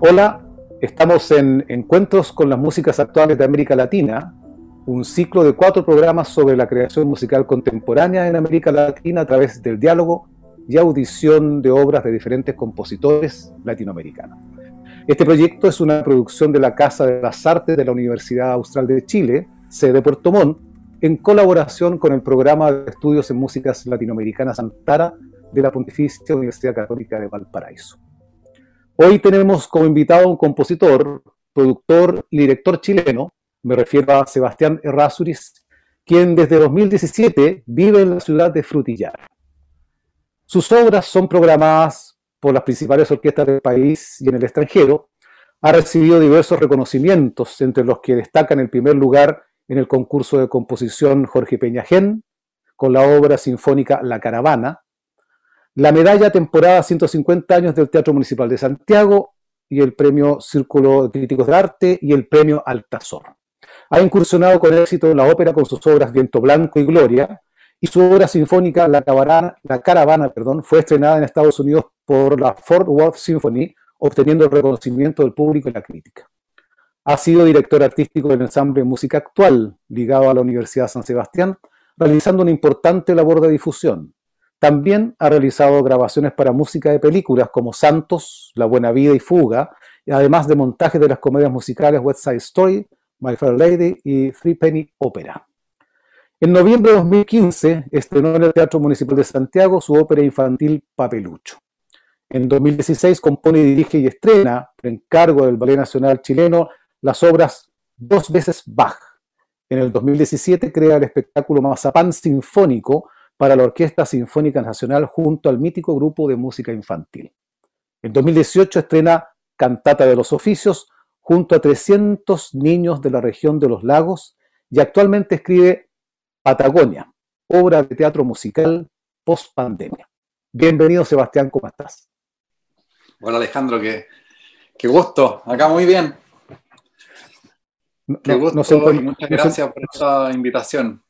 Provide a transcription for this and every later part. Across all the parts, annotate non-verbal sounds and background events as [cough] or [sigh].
Hola, estamos en Encuentros con las Músicas Actuales de América Latina, un ciclo de cuatro programas sobre la creación musical contemporánea en América Latina a través del diálogo y audición de obras de diferentes compositores latinoamericanos. Este proyecto es una producción de la Casa de las Artes de la Universidad Austral de Chile, sede Puerto Montt, en colaboración con el programa de estudios en músicas latinoamericanas Antara de la Pontificia Universidad Católica de Valparaíso. Hoy tenemos como invitado a un compositor, productor y director chileno, me refiero a Sebastián Errázuriz, quien desde 2017 vive en la ciudad de Frutillar. Sus obras son programadas por las principales orquestas del país y en el extranjero. Ha recibido diversos reconocimientos, entre los que destacan el primer lugar en el concurso de composición Jorge Peñajén, con la obra sinfónica La Caravana, la medalla temporada 150 años del Teatro Municipal de Santiago y el premio Círculo de Críticos de Arte y el premio Altazor. Ha incursionado con éxito en la ópera con sus obras Viento Blanco y Gloria, y su obra sinfónica La Caravana, perdón, fue estrenada en Estados Unidos por la Fort Worth Symphony, obteniendo el reconocimiento del público y la crítica. Ha sido director artístico del ensamble Música Actual, ligado a la Universidad San Sebastián, realizando una importante labor de difusión. También ha realizado grabaciones para música de películas como Santos, La Buena Vida y Fuga, además de montajes de las comedias musicales West Side Story, My Fair Lady y Three Penny Opera. En noviembre de 2015 estrenó en el Teatro Municipal de Santiago su ópera infantil Papelucho. En 2016 compone, dirige y estrena, por encargo del Ballet Nacional chileno, las obras Dos veces Bach. En el 2017 crea el espectáculo Mazapán Sinfónico, para la Orquesta Sinfónica Nacional junto al mítico grupo de música infantil. En 2018 estrena Cantata de los Oficios junto a 300 niños de la región de los lagos y actualmente escribe Patagonia, obra de teatro musical post pandemia. Bienvenido Sebastián, ¿cómo estás? Hola Alejandro, qué, gusto, acá muy bien. Qué gusto y muchas gracias por esta invitación.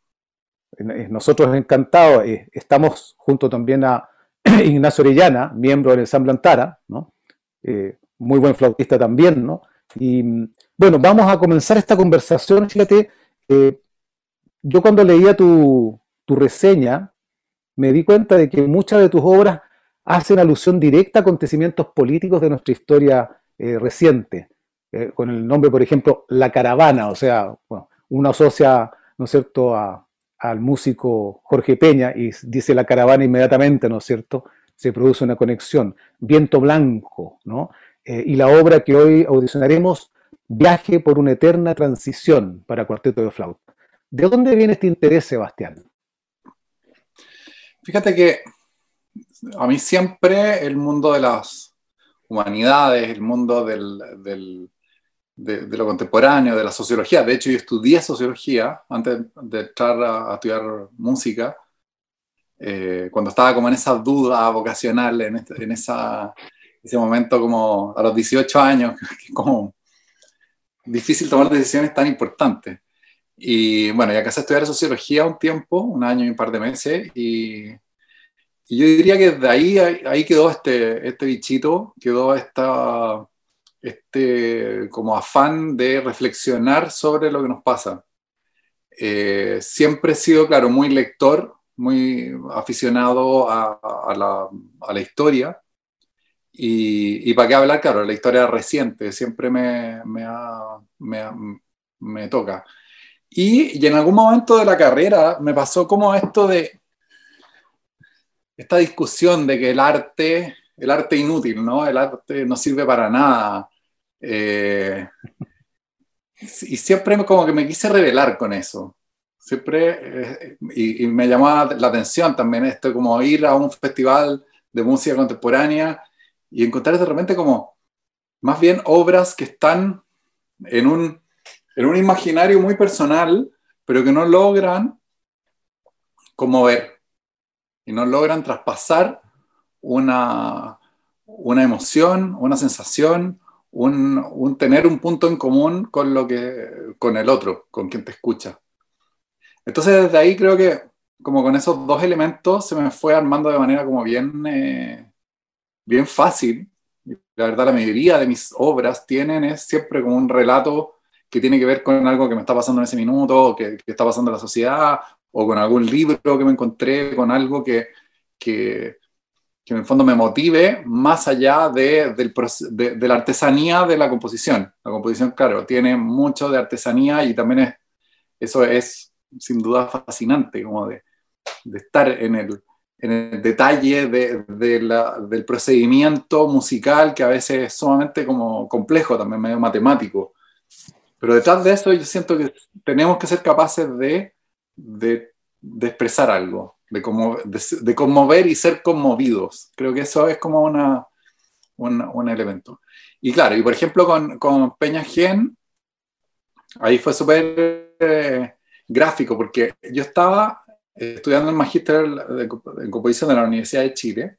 Nosotros encantados, eh, estamos junto también a [clears throat] Ignacio Orellana, miembro del ensamble Antara, ¿no? Eh, muy buen flautista también, ¿no? Y bueno, vamos a comenzar esta conversación. Fíjate, eh, yo cuando leía tu, reseña, me di cuenta de que muchas de tus obras hacen alusión directa a acontecimientos políticos de nuestra historia reciente, con el nombre, por ejemplo, La Caravana, o sea, bueno, uno asocia, ¿no es cierto?, al músico Jorge Peña y dice la caravana inmediatamente, ¿no es cierto? Se produce una conexión. Viento Blanco, ¿no? Eh, y la obra que hoy audicionaremos, Viaje por una eterna transición para cuarteto de flauta. ¿De dónde viene este interés, Sebastián? Fíjate que a mí siempre el mundo de las humanidades, el mundo del de, lo contemporáneo, de la sociología. De hecho, yo estudié sociología antes de entrar a, estudiar música, eh, cuando estaba como en esa duda vocacional, en, este, en ese momento como a los 18 años, [laughs] que como difícil tomar decisiones tan importantes. Y bueno, ya acá a estudiar sociología un tiempo, un año y un par de meses, y, y yo diría que de ahí, ahí quedó este, este bichito, quedó esta este como afán de reflexionar sobre lo que nos pasa. Eh, siempre he sido, claro, muy lector, muy aficionado a, la, historia. Y, para qué hablar, claro, la historia reciente siempre me, me, toca. Y, y, en algún momento de la carrera me pasó como esto de esta discusión de que el arte, el arte inútil, ¿no? El arte no sirve para nada. Eh, y siempre como que me quise revelar con eso. Siempre, eh, y, me llamaba la atención también esto, como ir a un festival de música contemporánea y encontrar de repente como más bien obras que están en un, en un imaginario muy personal, pero que no logran conmover y no logran traspasar una, una emoción, una sensación, un, tener un punto en común con, lo que, con el otro, con quien te escucha. Entonces desde ahí creo que como con esos dos elementos se me fue armando de manera como bien, eh, bien fácil. La verdad la mayoría de mis obras tienen es siempre como un relato que tiene que ver con algo que me está pasando en ese minuto, que, que está pasando en la sociedad, o con algún libro que me encontré, con algo que, que, que en el fondo me motive más allá de, del, de, de, la artesanía de la composición. La composición, claro, tiene mucho de artesanía y también es, eso es sin duda fascinante, como de, de estar en el, en el detalle de, la, del procedimiento musical que a veces es sumamente como complejo, también medio matemático. Pero detrás de eso yo siento que tenemos que ser capaces de, de expresar algo, de, como, de, conmover y ser conmovidos. Creo que eso es como una, un, un elemento. Y claro, y por ejemplo con, con Peña Gen, ahí fue súper eh, gráfico, porque yo estaba estudiando el magíster en composición de la Universidad de Chile,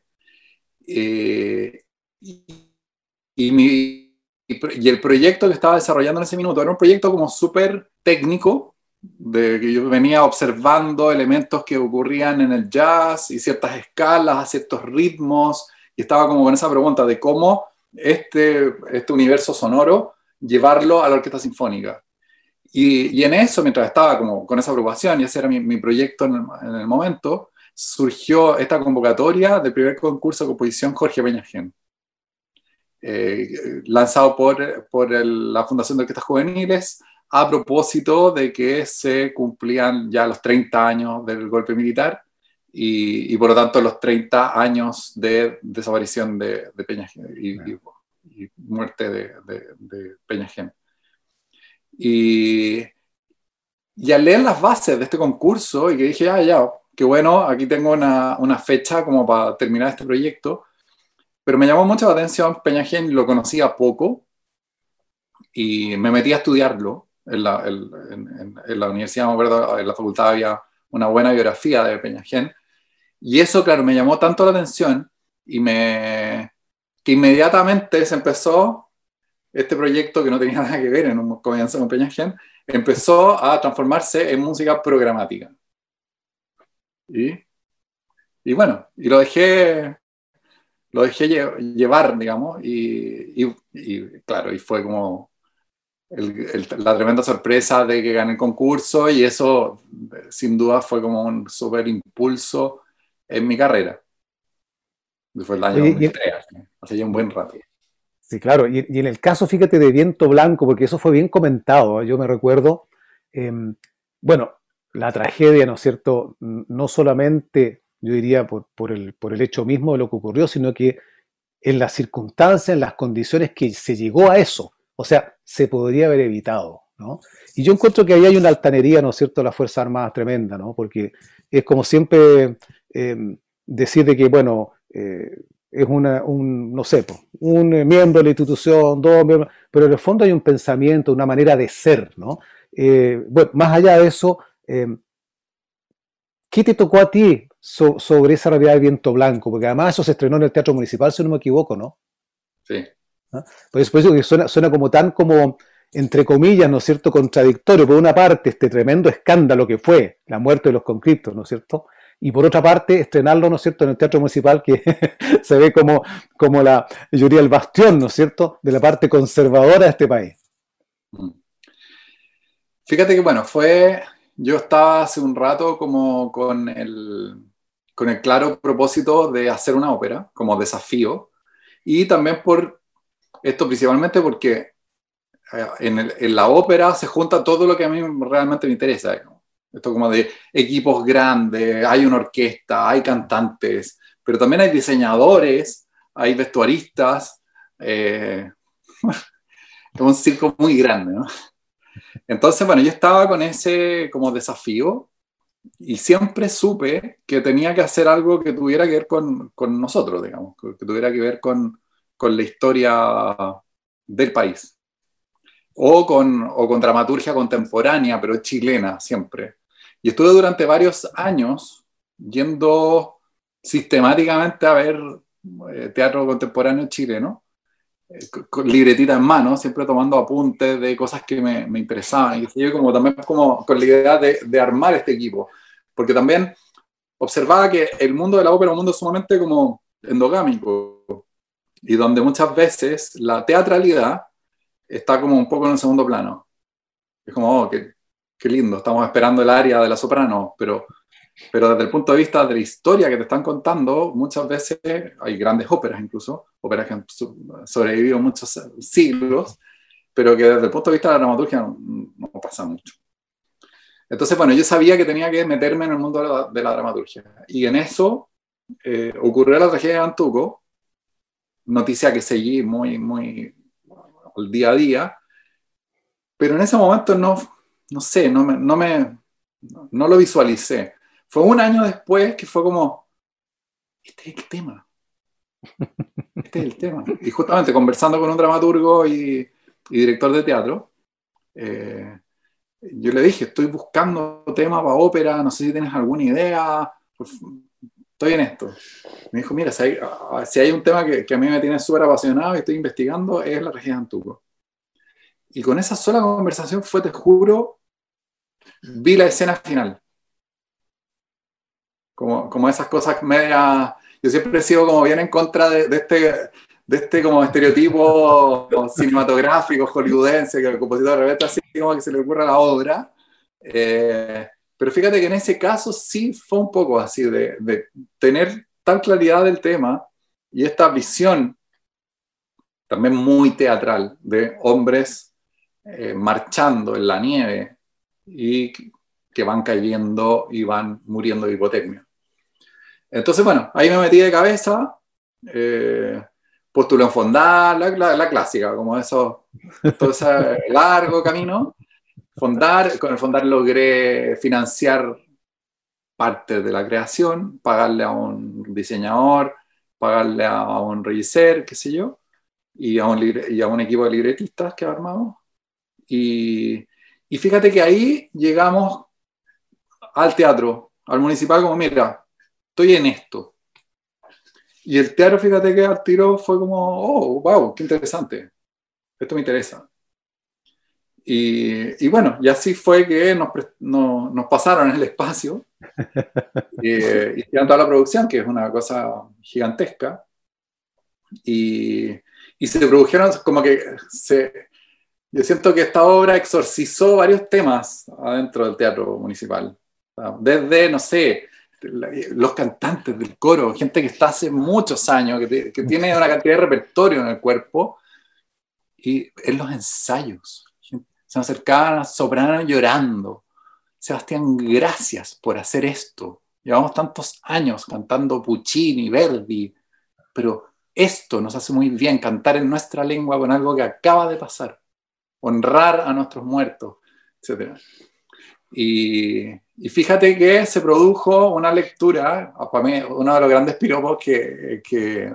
eh, y, mi, y el proyecto que estaba desarrollando en ese minuto era un proyecto como súper técnico, de que yo venía observando elementos que ocurrían en el jazz y ciertas escalas, ciertos ritmos, y estaba como con esa pregunta de cómo este, este universo sonoro llevarlo a la orquesta sinfónica. Y, en eso, mientras estaba como con esa preocupación, y ese era mi, mi proyecto en el, en el, momento, surgió esta convocatoria del primer concurso de composición Jorge Peña Gen, eh, lanzado por, por la Fundación de Orquestas Juveniles, a propósito de que se cumplían ya los 30 años del golpe militar y, y por lo tanto los 30 años de desaparición de, de Peña y, y, y, muerte de, de, de Peña Gen. Y, y, al leer las bases de este concurso y que dije, ah, ya, qué bueno, aquí tengo una, una fecha como para terminar este proyecto, pero me llamó mucho la atención, Peña Gen lo conocía poco y me metí a estudiarlo en la, en, en, en la universidad, me acuerdo, en la facultad había una buena biografía de Peñagen, y eso, claro, me llamó tanto la atención y me, que inmediatamente se empezó este proyecto que no tenía [laughs] nada que ver en un comienzo con Peñagen, empezó a transformarse en música programática. Y, y bueno, y lo dejé, lo dejé llevar, digamos, y, y, y claro, y fue como el, el, la tremenda sorpresa de que gané el concurso y eso sin duda fue como un súper impulso en mi carrera. Fue el año y, 2003, hace ya un buen rato. Sí, claro, y, y, en el caso, fíjate, de Viento Blanco, porque eso fue bien comentado, ¿eh? yo me recuerdo, eh, bueno, la tragedia, ¿no es cierto?, no solamente, yo diría, por, por, el, por el hecho mismo de lo que ocurrió, sino que en las circunstancias, en las condiciones que se llegó a eso, o sea, se podría haber evitado, ¿no? Y yo encuentro que ahí hay una altanería, ¿no es cierto?, de las Fuerzas Armadas tremenda, ¿no? Porque es como siempre eh, decir de que, bueno, eh, es una, un, no sé, un miembro de la institución, dos miembros, pero en el fondo hay un pensamiento, una manera de ser, ¿no? Eh, bueno, más allá de eso, eh, ¿qué te tocó a ti so, sobre esa realidad de viento blanco? Porque además eso se estrenó en el Teatro Municipal, si no me equivoco, ¿no? Sí. ¿No? Pues por eso que suena, suena como tan como, entre comillas, ¿no es cierto?, contradictorio. Por una parte, este tremendo escándalo que fue la muerte de los conscriptos, ¿no es cierto?, y por otra parte, estrenarlo, ¿no es cierto?, en el Teatro Municipal, que [laughs] se ve como, como la, yo diría, el bastión, ¿no es cierto?, de la parte conservadora de este país. Mm. Fíjate que, bueno, fue, yo estaba hace un rato como con el, con el claro propósito de hacer una ópera, como desafío, y también por esto principalmente porque eh, en, la ópera se junta todo lo que a mí realmente me interesa. Esto como de equipos grandes, hay una orquesta, hay cantantes, pero también hay diseñadores, hay vestuaristas. Eh, [laughs] es un circo muy grande. Entonces, bueno, yo estaba con ese como desafío y siempre supe que tenía que hacer algo que tuviera que ver con, con nosotros, digamos, que tuviera que ver con, con la historia del país. O con, o con dramaturgia contemporánea, pero chilena siempre. Y estuve durante varios años yendo sistemáticamente a ver eh, teatro contemporáneo chileno. con libretita en mano, siempre tomando apuntes de cosas que me, me interesaban. Y yo como también como con la idea de, de, armar este equipo. Porque también observaba que el mundo de la ópera es un mundo sumamente como endogámico y donde muchas veces la teatralidad está como un poco en el segundo plano. Es como, oh, qué, qué lindo, estamos esperando el área de la soprano, pero pero desde el punto de vista de la historia que te están contando, muchas veces hay grandes óperas incluso, óperas que han sobrevivido muchos siglos, pero que desde el punto de vista de la dramaturgia no, pasa mucho. Entonces, bueno, yo sabía que tenía que meterme en el mundo de la, dramaturgia. Y en eso eh, ocurrió la tragedia de Antuco, noticia que seguí muy, muy al día a día, pero en ese momento no, no sé, no me, no, me, no lo visualicé. Fue un año después que fue como, este es el tema. Este es el tema. Y justamente conversando con un dramaturgo y, director de teatro, eh, yo le dije, estoy buscando tema para ópera, no sé si tienes alguna idea, estoy en esto. Me dijo, mira, si hay, un tema que, a mí me tiene súper apasionado y estoy investigando, es la región de Antuco. Y con esa sola conversación fue, te juro, vi la escena final como, como esas cosas media... Yo siempre he sido como bien en contra de, este, de este como estereotipo cinematográfico hollywoodense, que el compositor de repente así como que se le ocurra la obra. Eh, pero fíjate que en ese caso sí fue un poco así, de, de tener tal claridad del tema y esta visión también muy teatral de hombres eh, marchando en la nieve y que van cayendo y van muriendo de hipotermia. Entonces, bueno, ahí me metí de cabeza, eh, postulé en Fondar, la, clásica, como eso, todo ese largo camino. Fondar, con el Fondar logré financiar parte de la creación, pagarle a un diseñador, pagarle a un regisser, qué sé yo, y a un, y a un equipo de libretistas que armamos. Y, y fíjate que ahí llegamos al teatro, al municipal, como mira, estoy en esto. Y el teatro, fíjate que al tiro fue como, oh, wow, qué interesante, esto me interesa. Y, y bueno, y así fue que nos, nos pasaron el espacio y, [laughs] y hicieron toda la producción, que es una cosa gigantesca. Y, y se produjeron como que se, yo siento que esta obra exorcizó varios temas adentro del teatro municipal. Desde, no sé, los cantantes del coro, gente que está hace muchos años, que, tiene una cantidad de repertorio en el cuerpo, y en los ensayos, se acercaban a soprano llorando. Sebastián, gracias por hacer esto. Llevamos tantos años cantando Puccini, Verdi, pero esto nos hace muy bien, cantar en nuestra lengua con algo que acaba de pasar, honrar a nuestros muertos, etc. Y, y fíjate que se produjo una lectura, para mí uno de los grandes piropos que, que,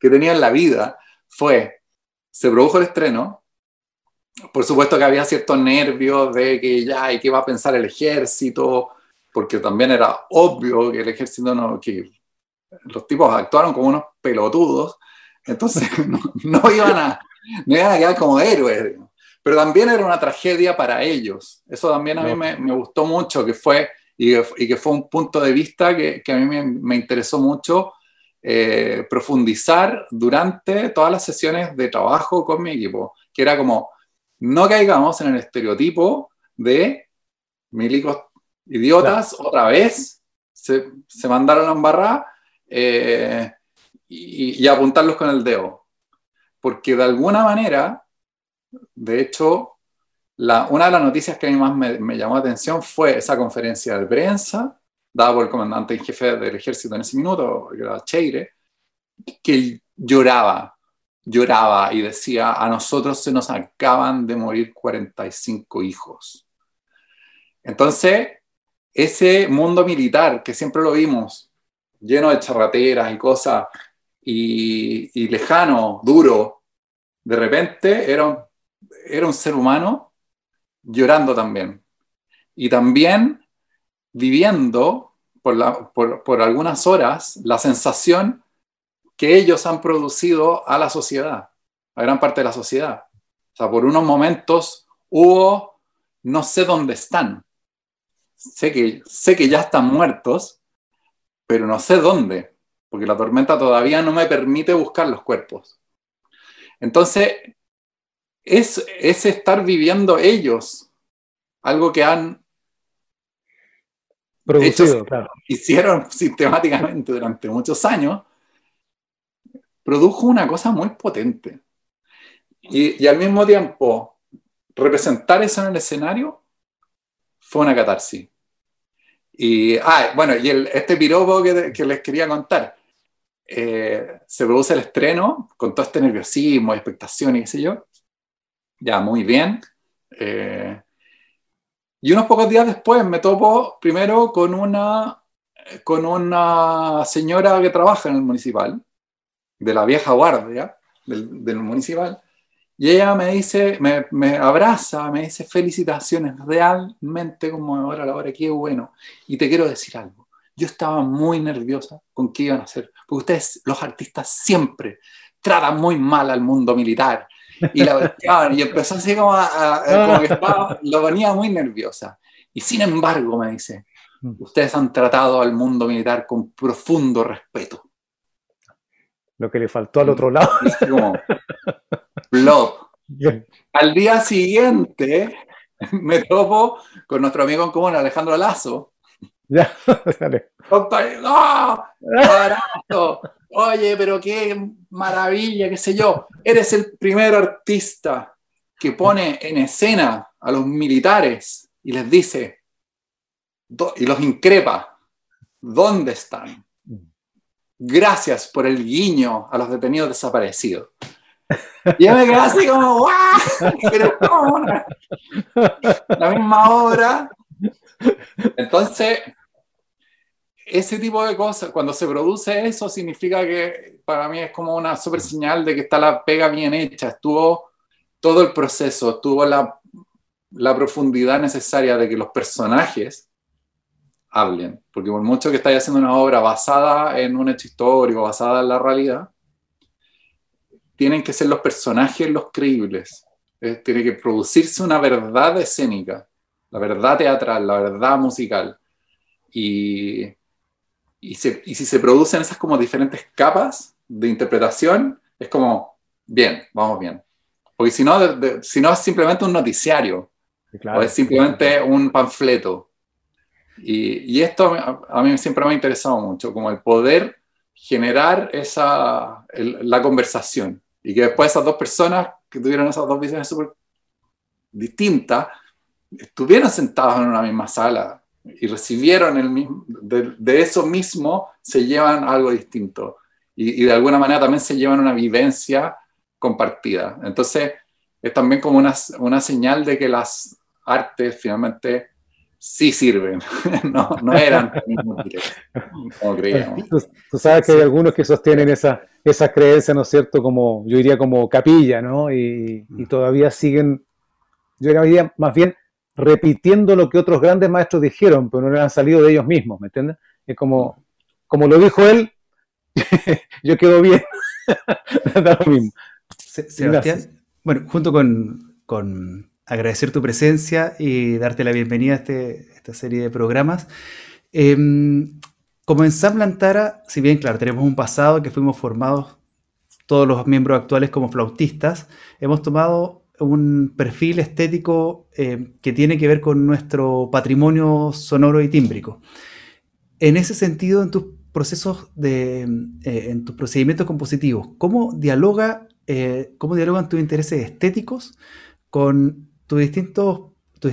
que tenía en la vida fue, se produjo el estreno, por supuesto que había ciertos nervios de que ya, ¿y qué va a pensar el ejército? Porque también era obvio que el ejército no, que los tipos actuaron como unos pelotudos, entonces [laughs] no, no iban, a, no iban a quedar como héroes pero también era una tragedia para ellos. Eso también a mí me, me, gustó mucho, que fue, y, y, que fue un punto de vista que, que a mí me, me interesó mucho eh, profundizar durante todas las sesiones de trabajo con mi equipo, que era como, no caigamos en el estereotipo de milicos idiotas, otra vez, se, se, mandaron a embarrar eh, y, y apuntarlos con el dedo. Porque de alguna manera de hecho, una de las noticias que a mí más me, llamó la atención fue esa conferencia de prensa dada por el comandante en jefe del ejército en ese minuto, que era Cheire, que lloraba, lloraba y decía, a nosotros se nos acaban de morir 45 hijos. Entonces, ese mundo militar que siempre lo vimos, lleno de charrateras y cosas, y, lejano, duro, de repente era un era un ser humano llorando también. Y también viviendo por, por, algunas horas la sensación que ellos han producido a la sociedad. a gran parte de la sociedad. O sea, por unos momentos hubo, no sé dónde están. Sé que, sé que ya están muertos, pero no sé dónde, porque la tormenta todavía no me permite buscar los cuerpos. Entonces, es, es estar viviendo ellos, algo que han producido, claro. hicieron [laughs] sistemáticamente durante muchos años, produjo una cosa muy potente. Y, al mismo tiempo, representar eso en el escenario fue una catarsis. Y, ah, bueno, y este piropo que, que, les quería contar, eh, se produce el estreno con todo este nerviosismo, expectación y qué sé yo. Ya, muy bien. Eh, y unos pocos días después me topo primero con una, con una señora que trabaja en el municipal, de la vieja guardia del, del municipal, y ella me dice, me, me, abraza, me dice felicitaciones, realmente como ahora la hora, qué bueno. Y te quiero decir algo, yo estaba muy nerviosa con qué iban a hacer, porque ustedes, los artistas, siempre tratan muy mal al mundo militar. Y, la, y empezó así como, a, como que estaba, lo ponía muy nerviosa. Y sin embargo, me dice, ustedes han tratado al mundo militar con profundo respeto. Lo que le faltó al otro lado. como, [laughs] Al día siguiente me topo con nuestro amigo en común, Alejandro Lazo. Ya, [laughs] Oye, pero qué maravilla, qué sé yo. Eres el primer artista que pone en escena a los militares y les dice, y los increpa, ¿dónde están? Gracias por el guiño a los detenidos desaparecidos. Y yo me quedé así como, ¡guau! La misma obra. Entonces, ese tipo de cosas, cuando se produce eso, significa que para mí es como una super señal de que está la pega bien hecha. Estuvo todo el proceso, estuvo la, la profundidad necesaria de que los personajes hablen. Porque por mucho que estáis haciendo una obra basada en un hecho histórico, basada en la realidad, tienen que ser los personajes los creíbles. tiene que producirse una verdad escénica, la verdad teatral, la verdad musical. Y, y, si se producen esas como diferentes capas de interpretación, es como, bien, vamos bien. Porque si no, si no es simplemente un noticiario, o es simplemente un panfleto. Y, esto a, mí siempre me ha interesado mucho, como el poder generar esa, la conversación. Y que después esas dos personas que tuvieron esas dos visiones súper distintas, estuvieron sentados en una misma sala y recibieron el mismo, de, eso mismo se llevan algo distinto. Y, y, de alguna manera también se llevan una vivencia compartida. Entonces, es también como una, una señal de que las artes finalmente sí sirven, [laughs] no, no eran como creíamos. Tú, sabes que hay algunos que sostienen esa, esa creencia, ¿no es cierto? Como, yo diría como capilla, ¿no? Y, y todavía siguen, yo diría más bien repitiendo lo que otros grandes maestros dijeron, pero no le han salido de ellos mismos, ¿me entiendes? Es como, como lo dijo él, [laughs] yo quedo bien. [laughs] lo mismo. Sebastián, bueno, junto con, con agradecer tu presencia y darte la bienvenida a, este, esta serie de programas. Eh, como Ensamble Antara, si bien, claro, tenemos un pasado que fuimos formados todos los miembros actuales como flautistas, hemos tomado un perfil estético eh, que tiene que ver con nuestro patrimonio sonoro y tímbrico. En ese sentido, en tus procesos de, eh, en tus procedimientos compositivos, ¿cómo dialoga, eh, cómo dialogan tus intereses estéticos con tus distintos, tus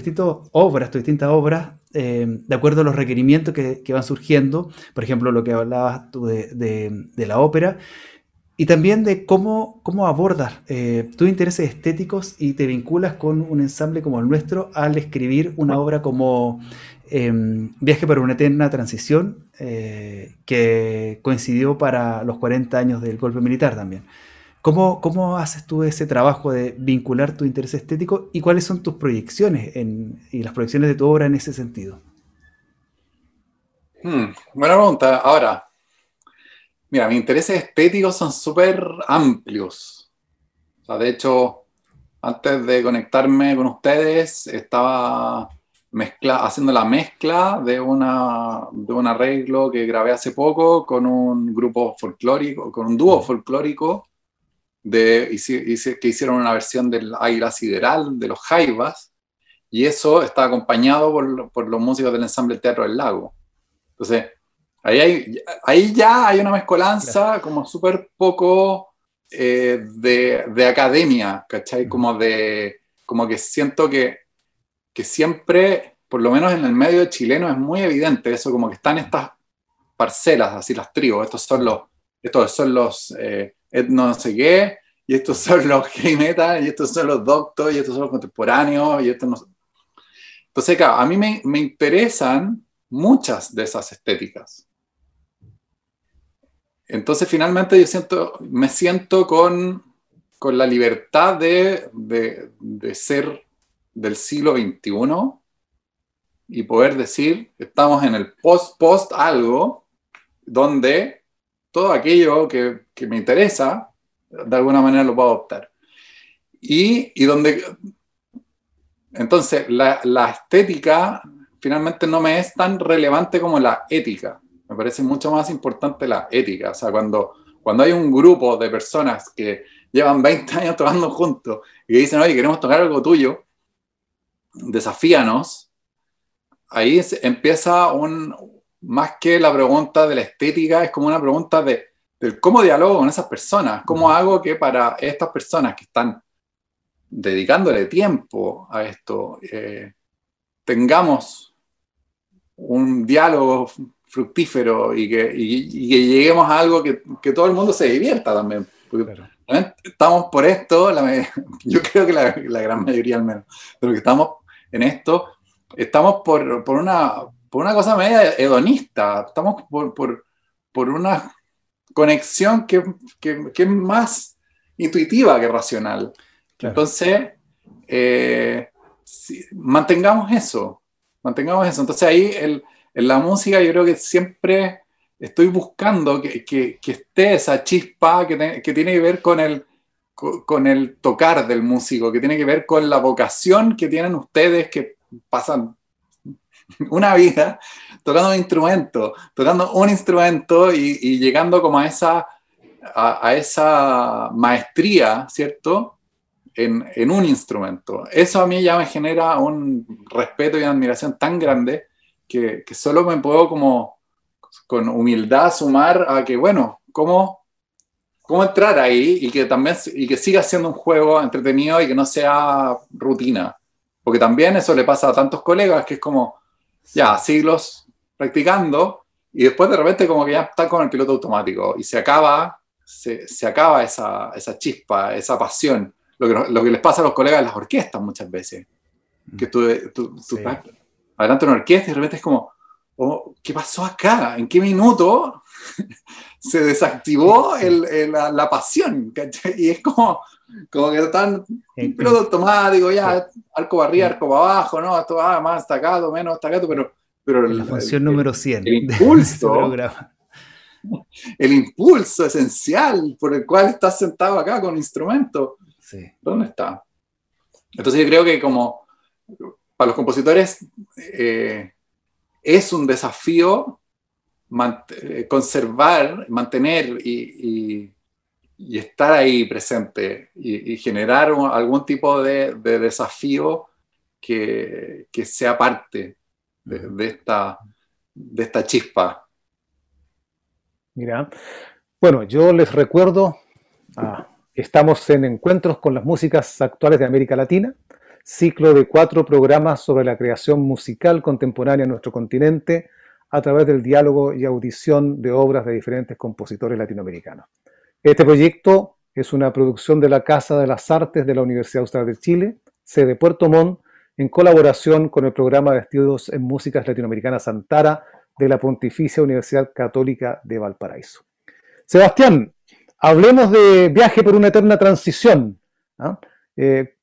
obras, tus distintas obras, eh, de acuerdo a los requerimientos que, van surgiendo, por ejemplo, lo que hablabas tú de, la ópera, y también de cómo, cómo abordas eh, tus intereses estéticos y te vinculas con un ensamble como el nuestro al escribir una obra como em, Viaje para una eterna transición, eh, que coincidió para los 40 años del golpe militar también. ¿Cómo, ¿Cómo, haces tú ese trabajo de vincular tu interés estético y cuáles son tus proyecciones en, y las proyecciones de tu obra en ese sentido? Hmm, buena pregunta. Ahora, mira, mis intereses estéticos son súper amplios. de hecho, antes de conectarme con ustedes, estaba mezcla, haciendo la mezcla de, una, de un arreglo que grabé hace poco con un grupo folclórico, con un dúo folclórico de, que hicieron una versión del Águila Sideral, de los Jaivas, y eso está acompañado por, por los músicos del ensamble Teatro del Lago. Entonces, ahí, hay, ahí ya hay una mezcolanza como súper poco eh, de, de, academia, ¿cachai? Como, de, como que siento que, que siempre, por lo menos en el medio chileno, es muy evidente eso, como que están estas parcelas, así las tribus, estos son los, estos son los eh, no sé qué, y estos [laughs] son los heavy metal, y estos son los doctos, y estos son los contemporáneos, y estos no Entonces, claro, a mí me, me interesan muchas de esas estéticas. Entonces, finalmente yo siento, me siento con, con la libertad de, de, de, ser del siglo XXI y poder decir, estamos en el post-post algo, donde todo aquello que, que, me interesa, de alguna manera lo puedo adoptar. Y, y donde, entonces, la, la estética finalmente no me es tan relevante como la ética. Me parece mucho más importante la ética. O sea, cuando, cuando hay un grupo de personas que llevan 20 años tocando juntos y que dicen, oye, queremos tocar algo tuyo, desafíanos, ahí empieza un, más que la pregunta de la estética, es como una pregunta de, del cómo dialogo con esas personas, cómo hago que para estas personas que están dedicándole tiempo a esto, eh, tengamos un diálogo fructífero y que, y, que, lleguemos a algo que, que, todo el mundo se divierta también. Estamos por esto, [laughs] yo creo que la, la, gran mayoría al menos, de los que estamos en esto, estamos por, por, una, por una cosa media hedonista, estamos por, por, por una conexión que, que, que, es más intuitiva que racional. Entonces, eh, mantengamos eso, mantengamos eso. Entonces ahí el, en la música yo creo que siempre estoy buscando que, que, que esté esa chispa que, que, tiene que ver con el, con el tocar del músico, que tiene que ver con la vocación que tienen ustedes que pasan [laughs] una vida tocando un instrumento, tocando un instrumento y, llegando como a esa, a, esa maestría, ¿cierto? En, en, un instrumento. Eso a mí ya me genera un respeto y admiración tan grande que, que, solo me puedo como con humildad sumar a que, bueno, ¿cómo, cómo entrar ahí y que también y que siga siendo un juego entretenido y que no sea rutina? Porque también eso le pasa a tantos colegas que es como, ya, siglos practicando y después de repente como que ya están con el piloto automático y se acaba, se, se acaba esa, esa chispa, esa pasión lo que, lo que les pasa a los colegas de las orquestas muchas veces. Que tú, tú, tú sí. adelante una orquesta y de repente es como, oh, ¿qué pasó acá? ¿En qué minuto se desactivó el, el, la, la, pasión? Y es como, como que en piloto automático, ya, arco para arriba, arco para abajo, ¿no? Esto va ah, más destacado, menos destacado, pero... pero la función número 100 el impulso, [laughs] el impulso esencial por el cual estás sentado acá con instrumento Sí. ¿Dónde está? Entonces yo creo que como para los compositores eh, es un desafío eh, conservar, mantener y, y, y, estar ahí presente y, y generar un, algún tipo de, de desafío que, que, sea parte de, de, esta, de esta chispa. Mira, bueno, yo les recuerdo a Estamos en Encuentros con las Músicas Actuales de América Latina, ciclo de cuatro programas sobre la creación musical contemporánea en nuestro continente a través del diálogo y audición de obras de diferentes compositores latinoamericanos. Este proyecto es una producción de la Casa de las Artes de la Universidad Austral de Chile, sede Puerto Montt, en colaboración con el programa de estudios en músicas latinoamericanas Santara de la Pontificia Universidad Católica de Valparaíso. Sebastián, hablemos de viaje por una eterna transición. ¿no? Eh,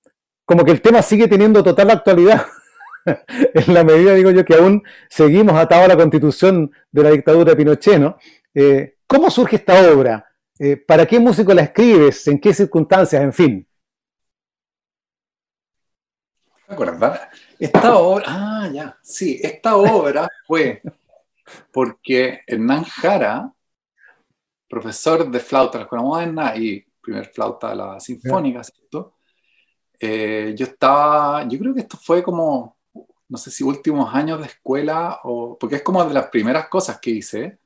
como que el tema sigue teniendo total actualidad, [laughs] [laughs] en la medida, digo yo, que aún seguimos atados a la constitución de la dictadura de Pinochet. ¿no? Eh, ¿Cómo surge esta obra? Eh, ¿Para qué músico la escribes? ¿En qué circunstancias? En fin, acordar. Esta obra, ah, ya, sí, esta obra fue porque Hernán Jara, profesor de flauta de la escuela moderna y primer flauta de la sinfónica, ¿cierto? Eh, yo estaba, yo creo que esto fue como, no sé si últimos años de escuela, o, porque es como de las primeras cosas que hice,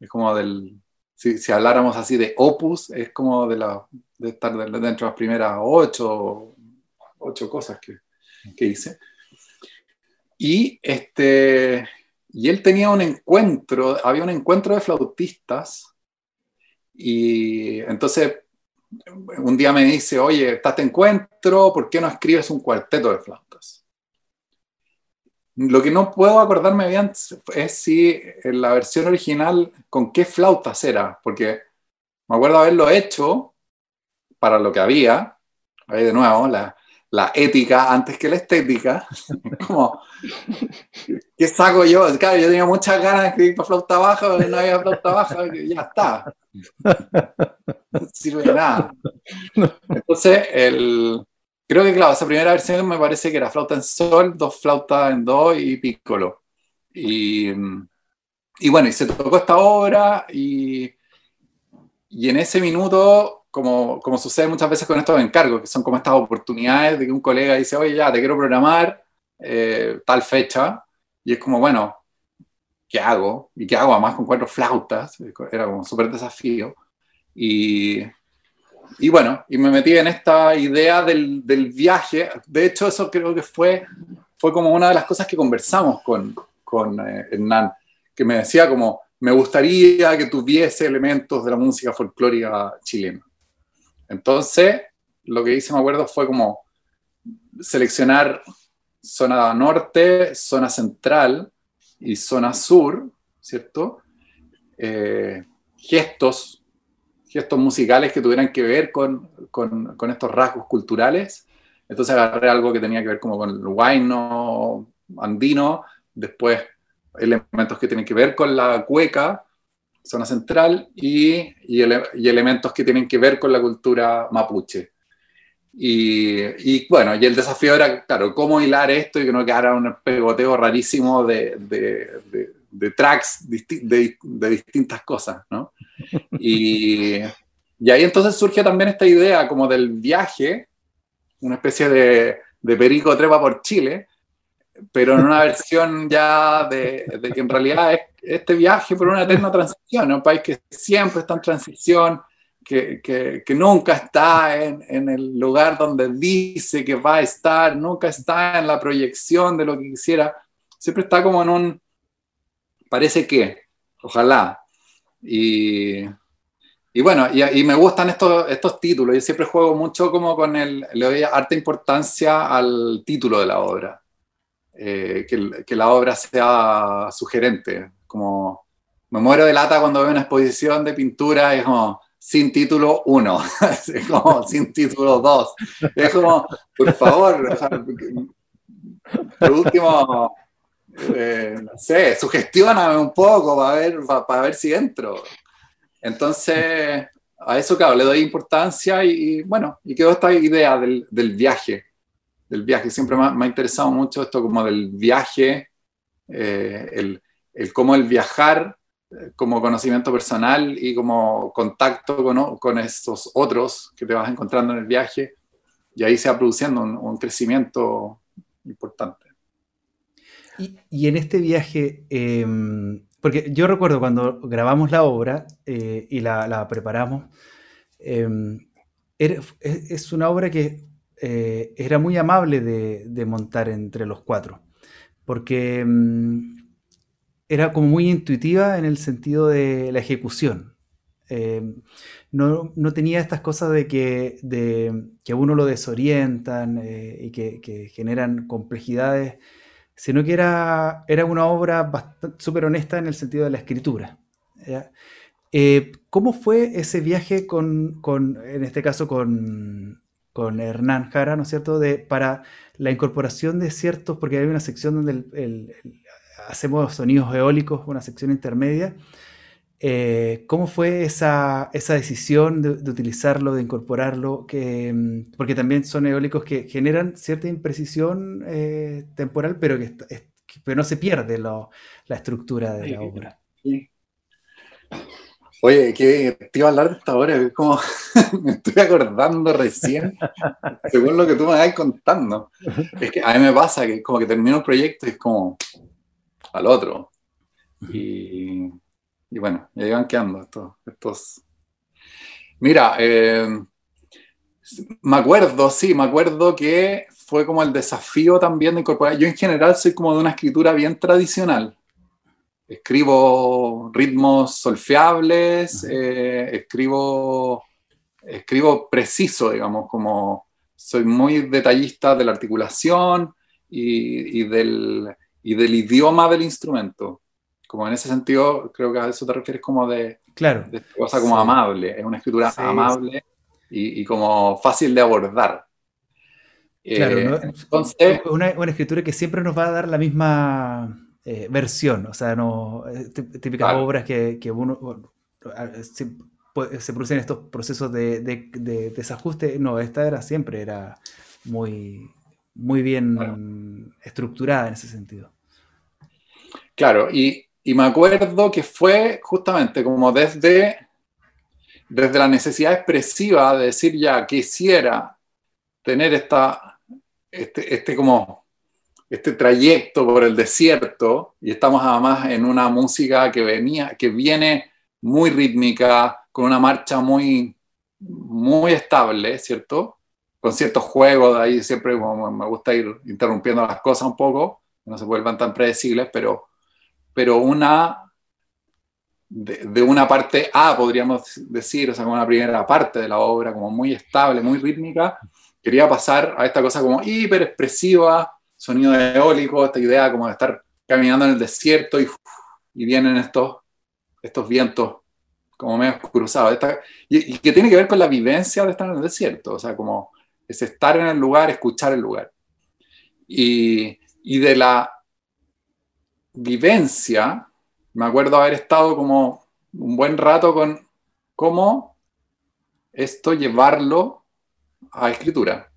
es como del, si, si habláramos así de opus, es como de, la, de estar dentro de las primeras ocho, ocho cosas que, que hice. Y, este, y él tenía un encuentro, había un encuentro de flautistas, y entonces un día me dice, oye, está este encuentro, ¿por qué no escribes un cuarteto de flautas? Lo que no puedo acordarme bien es si en la versión original con qué flautas era, porque me acuerdo haberlo hecho para lo que había, ahí de nuevo, la, la ética antes que la estética. [laughs] como, ¿qué saco yo? Claro, yo tenía muchas ganas de escribir para flauta baja, pero no había flauta baja, ya está. No sirve de nada. [laughs] Entonces, el, creo que, claro, esa primera versión me parece que era flauta en sol, dos flautas en do y piccolo. Y, y bueno, y se tocó esta obra y, y en ese minuto como, como sucede muchas veces con estos encargos, que son como estas oportunidades de que un colega dice, oye, ya, te quiero programar eh, tal fecha, y es como, bueno, ¿qué hago? ¿Y qué hago además con cuatro flautas? Era como súper desafío. Y, y bueno, y me metí en esta idea del, del, viaje. De hecho, eso creo que fue, fue como una de las cosas que conversamos con, con eh, Hernán, que me decía como, me gustaría que tuviese elementos de la música folclórica chilena. Entonces, lo que hice, me acuerdo, fue como seleccionar zona norte, zona central y zona sur, ¿cierto? Eh, gestos, gestos musicales que tuvieran que ver con, con, con, estos rasgos culturales. Entonces agarré algo que tenía que ver como con el guayno andino, después elementos que tienen que ver con la cueca, zona central, y, y, elementos que tienen que ver con la cultura mapuche. Y, y, bueno, y el desafío era, claro, cómo hilar esto y que no quedara un pegoteo rarísimo de, de, de, tracks de, distintas cosas, ¿no? Y, y ahí entonces surge también esta idea como del viaje, una especie de, de perico trepa por Chile, pero en una versión ya de, de, que en realidad es este viaje por una eterna transición, un país que siempre está en transición, que, que, que nunca está en, en, el lugar donde dice que va a estar, nunca está en la proyección de lo que quisiera, siempre está como en un, parece que, ojalá. Y, y bueno, y, y, me gustan estos, estos títulos, yo siempre juego mucho como con el, le doy harta importancia al título de la obra eh, que, que, la obra sea sugerente. Como me muero de lata cuando veo una exposición de pintura, es como sin título 1, [laughs] es como sin título 2. Es como, por favor, o sea, por último, eh, no sé, sugestioname un poco para ver, para, para ver si entro. Entonces, a eso, claro, le doy importancia y, y bueno, y quedó esta idea del, del viaje del viaje. Siempre me ha, interesado mucho esto como del viaje, eh, el, el, cómo el viajar eh, como conocimiento personal y como contacto con, con estos otros que te vas encontrando en el viaje. Y ahí se va produciendo un, un crecimiento importante. Y, en este viaje, eh, porque yo recuerdo cuando grabamos la obra eh, y la, preparamos, eh, era, es una obra que eh, era muy amable de, montar entre los cuatro, porque mm, era como muy intuitiva en el sentido de la ejecución. No, tenía estas cosas de que, que uno lo desorientan eh, y que, generan complejidades, sino que era, era una obra súper honesta en el sentido de la escritura. Eh, ¿Cómo fue ese viaje con, con, en este caso, con, con Hernán Jara, ¿no es cierto?, de, para la incorporación de ciertos, porque hay una sección donde el, hacemos sonidos eólicos, una sección intermedia, Eh, ¿Cómo fue esa, decisión de, utilizarlo, de incorporarlo? Que, mm, porque también son eólicos que generan cierta imprecisión eh, temporal, pero que, pero no se pierde la estructura de la obra. Oye, que te iba a hablar de esta obra, es como [laughs] me estoy acordando recién, [laughs] según lo que tú me vas contando. Es que a mí me pasa que como que termino el proyecto y es como al otro. Y y bueno, ya iban quedando estos. estos... Mira, eh, me acuerdo, sí, me acuerdo que fue como el desafío también de incorporar. Yo en general soy como de una escritura bien tradicional. Escribo ritmos solfeables, eh, escribo, escribo preciso, digamos, como soy muy detallista de la articulación y, y, del, y del idioma del instrumento. Como en ese sentido, creo que a eso te refieres como de, claro, de cosa como amable, es una escritura amable y, como fácil de abordar. Claro, eh, entonces, una, una, escritura que siempre nos va a dar la misma eh, versión, o sea, no eh, típicas obras que, que uno se, se, producen estos procesos de, de, desajuste. No, esta era siempre era muy, muy bien estructurada en ese sentido. Claro, y, y me acuerdo que fue justamente como desde, desde la necesidad expresiva de decir ya quisiera tener esta, este, este, como, este trayecto por el desierto y estamos además en una música que venía, que viene muy rítmica, con una marcha muy, muy estable, ¿cierto? Con ciertos juegos, de ahí siempre me gusta ir interrumpiendo las cosas un poco, no se vuelvan tan predecibles, pero pero una de, una parte A, podríamos decir, o sea, como una primera parte de la obra, como muy estable, muy rítmica, quería pasar a esta cosa como hiper expresiva, sonido eólico, esta idea como de estar caminando en el desierto y, y vienen estos, estos vientos como medio cruzados, y, y, que tiene que ver con la vivencia de estar en el desierto, o sea, como es estar en el lugar, escuchar el lugar. Y, y de la vivencia, me acuerdo haber estado como un buen rato con cómo esto llevarlo a escritura.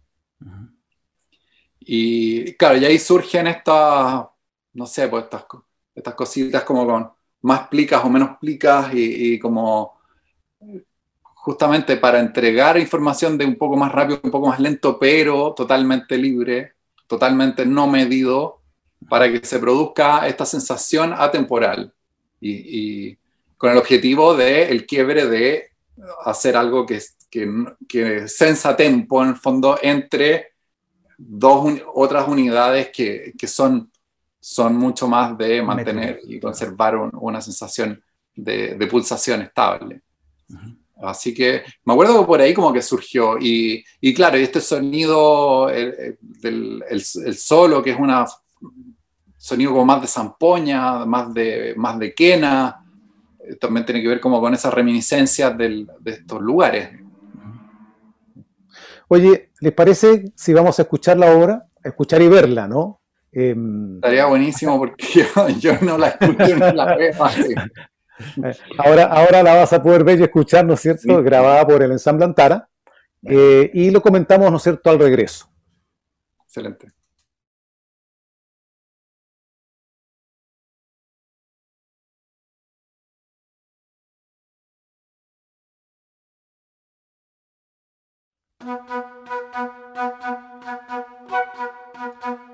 Y claro, y ahí surgen estas, no sé, pues estas, estas cositas como con más plicas o menos plicas y, y, como justamente para entregar información de un poco más rápido, un poco más lento, pero totalmente libre, totalmente no medido, para que se produzca esta sensación atemporal y, con el objetivo de el quiebre de hacer algo que, que, que sensa tempo en el fondo entre dos otras unidades que, que, son, son mucho más de mantener y conservar una sensación de, de, pulsación estable. Así que me acuerdo que por ahí como que surgió y, y claro, y este sonido el, del el, el solo, que es una sonido como más de zampoña, más de, más de quena, eh, también tiene que ver como con esas reminiscencias de estos lugares. Oye, ¿les parece si vamos a escuchar la obra? Escuchar y verla, ¿no? Em, Estaría buenísimo porque [laughs] yo, no la escucho ni la veo [laughs] Ahora, ahora la vas a poder ver y escuchar, ¿no es cierto? Grabada por el ensamble Antara. Eh, y lo comentamos, ¿no es cierto?, al regreso. Excelente. Thank you.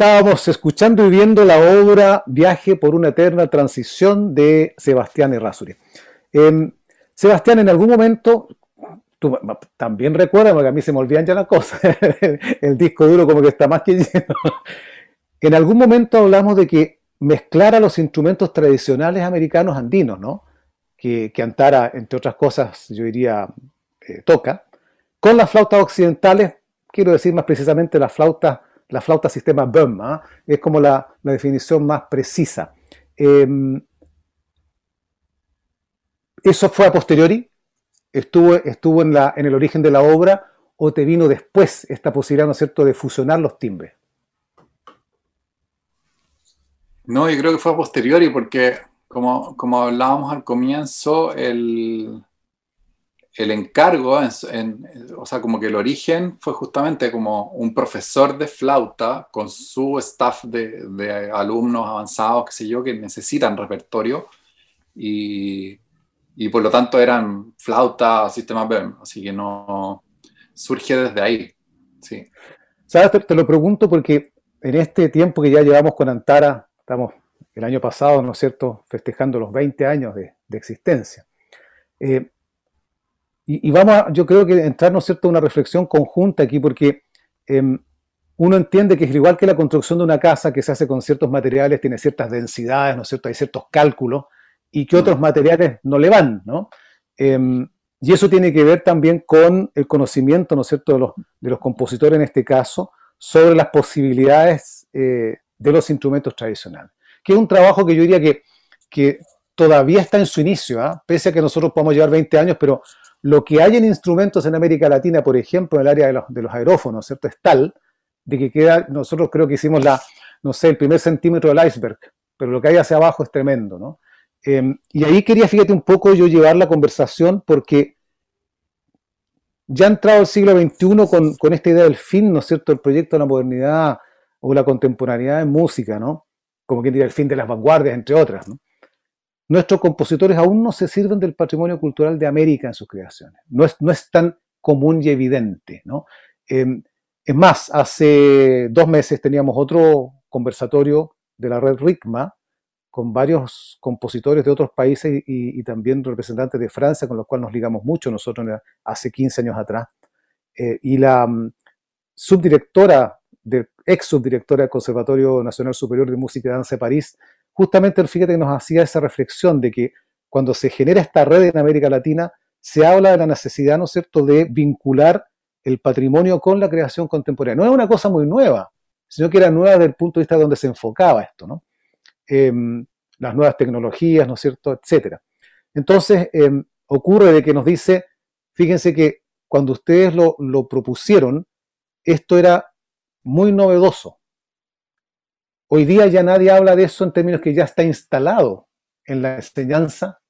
Estábamos escuchando y viendo la obra Viaje por una eterna transición de Sebastián Errázuri. Em, Sebastián, en algún momento, también recuerdas, porque a mí se me olvidan ya las cosas, [laughs] el disco duro como que está más que lleno. En algún momento hablamos de que mezclara los instrumentos tradicionales americanos andinos, ¿no? Que, Antara, entre otras cosas, yo diría, eh, toca, con las flautas occidentales, quiero decir más precisamente las flautas la flauta sistema BEM, ¿ah? es como la, definición más precisa. Em, ¿Eso fue a posteriori? ¿Estuvo, estuvo en, la, en el origen de la obra o te vino después esta posibilidad, ¿no cierto?, de fusionar los timbres. No, yo creo que fue a posteriori porque, como, como hablábamos al comienzo, el, el encargo, o sea, como que el origen fue justamente como un profesor de flauta con su staff de, alumnos avanzados, qué sé yo, que necesitan repertorio y, por lo tanto eran flauta, sistema BEM, así que no surge desde ahí. Sí. ¿Sabes? Te, lo pregunto porque en este tiempo que ya llevamos con Antara, estamos el año pasado, ¿no es cierto?, festejando los 20 años de, existencia. Eh, y, vamos a, yo creo que entrar, ¿no es cierto?, una reflexión conjunta aquí, porque em, uno entiende que es igual que la construcción de una casa que se hace con ciertos materiales, tiene ciertas densidades, ¿no es cierto?, hay ciertos cálculos, y que otros materiales no le van, ¿no? Em, y eso tiene que ver también con el conocimiento, ¿no es cierto?, de los, de los compositores en este caso, sobre las posibilidades eh, de los instrumentos tradicionales. Que es un trabajo que yo diría que, que todavía está en su inicio, ¿ah? pese a que nosotros podemos llevar 20 años, pero lo que hay en instrumentos en América Latina, por ejemplo, en el área de los, de los aerófonos, ¿cierto? Es tal de que queda, nosotros creo que hicimos la, no sé, el primer centímetro del iceberg, pero lo que hay hacia abajo es tremendo, ¿no? Em, y ahí quería, fíjate, un poco yo llevar la conversación porque ya ha entrado el siglo XXI con, esta idea del fin, ¿no es cierto?, el proyecto de la modernidad o la contemporaneidad en música, ¿no? Como quien diría el fin de las vanguardias, entre otras, ¿no? Nuestros compositores aún no se sirven del patrimonio cultural de América en sus creaciones. No es, no es tan común y evidente. ¿no? Em, es más, hace dos meses teníamos otro conversatorio de la red RICMA con varios compositores de otros países y, también representantes de Francia, con los cuales nos ligamos mucho nosotros hace 15 años atrás. Eh, y la mm, subdirectora, de, ex subdirectora del Conservatorio Nacional Superior de Música y Danza de París, justamente fíjate que nos hacía esa reflexión de que cuando se genera esta red en América Latina, se habla de la necesidad, ¿no es cierto?, de vincular el patrimonio con la creación contemporánea. No es una cosa muy nueva, sino que era nueva desde el punto de vista de donde se enfocaba esto, ¿no? Em, las nuevas tecnologías, ¿no es cierto?, etcétera. Entonces, em, ocurre de que nos dice, fíjense que cuando ustedes lo, lo propusieron, esto era muy novedoso, Hoy día ya nadie habla de eso en términos que ya está instalado en la enseñanza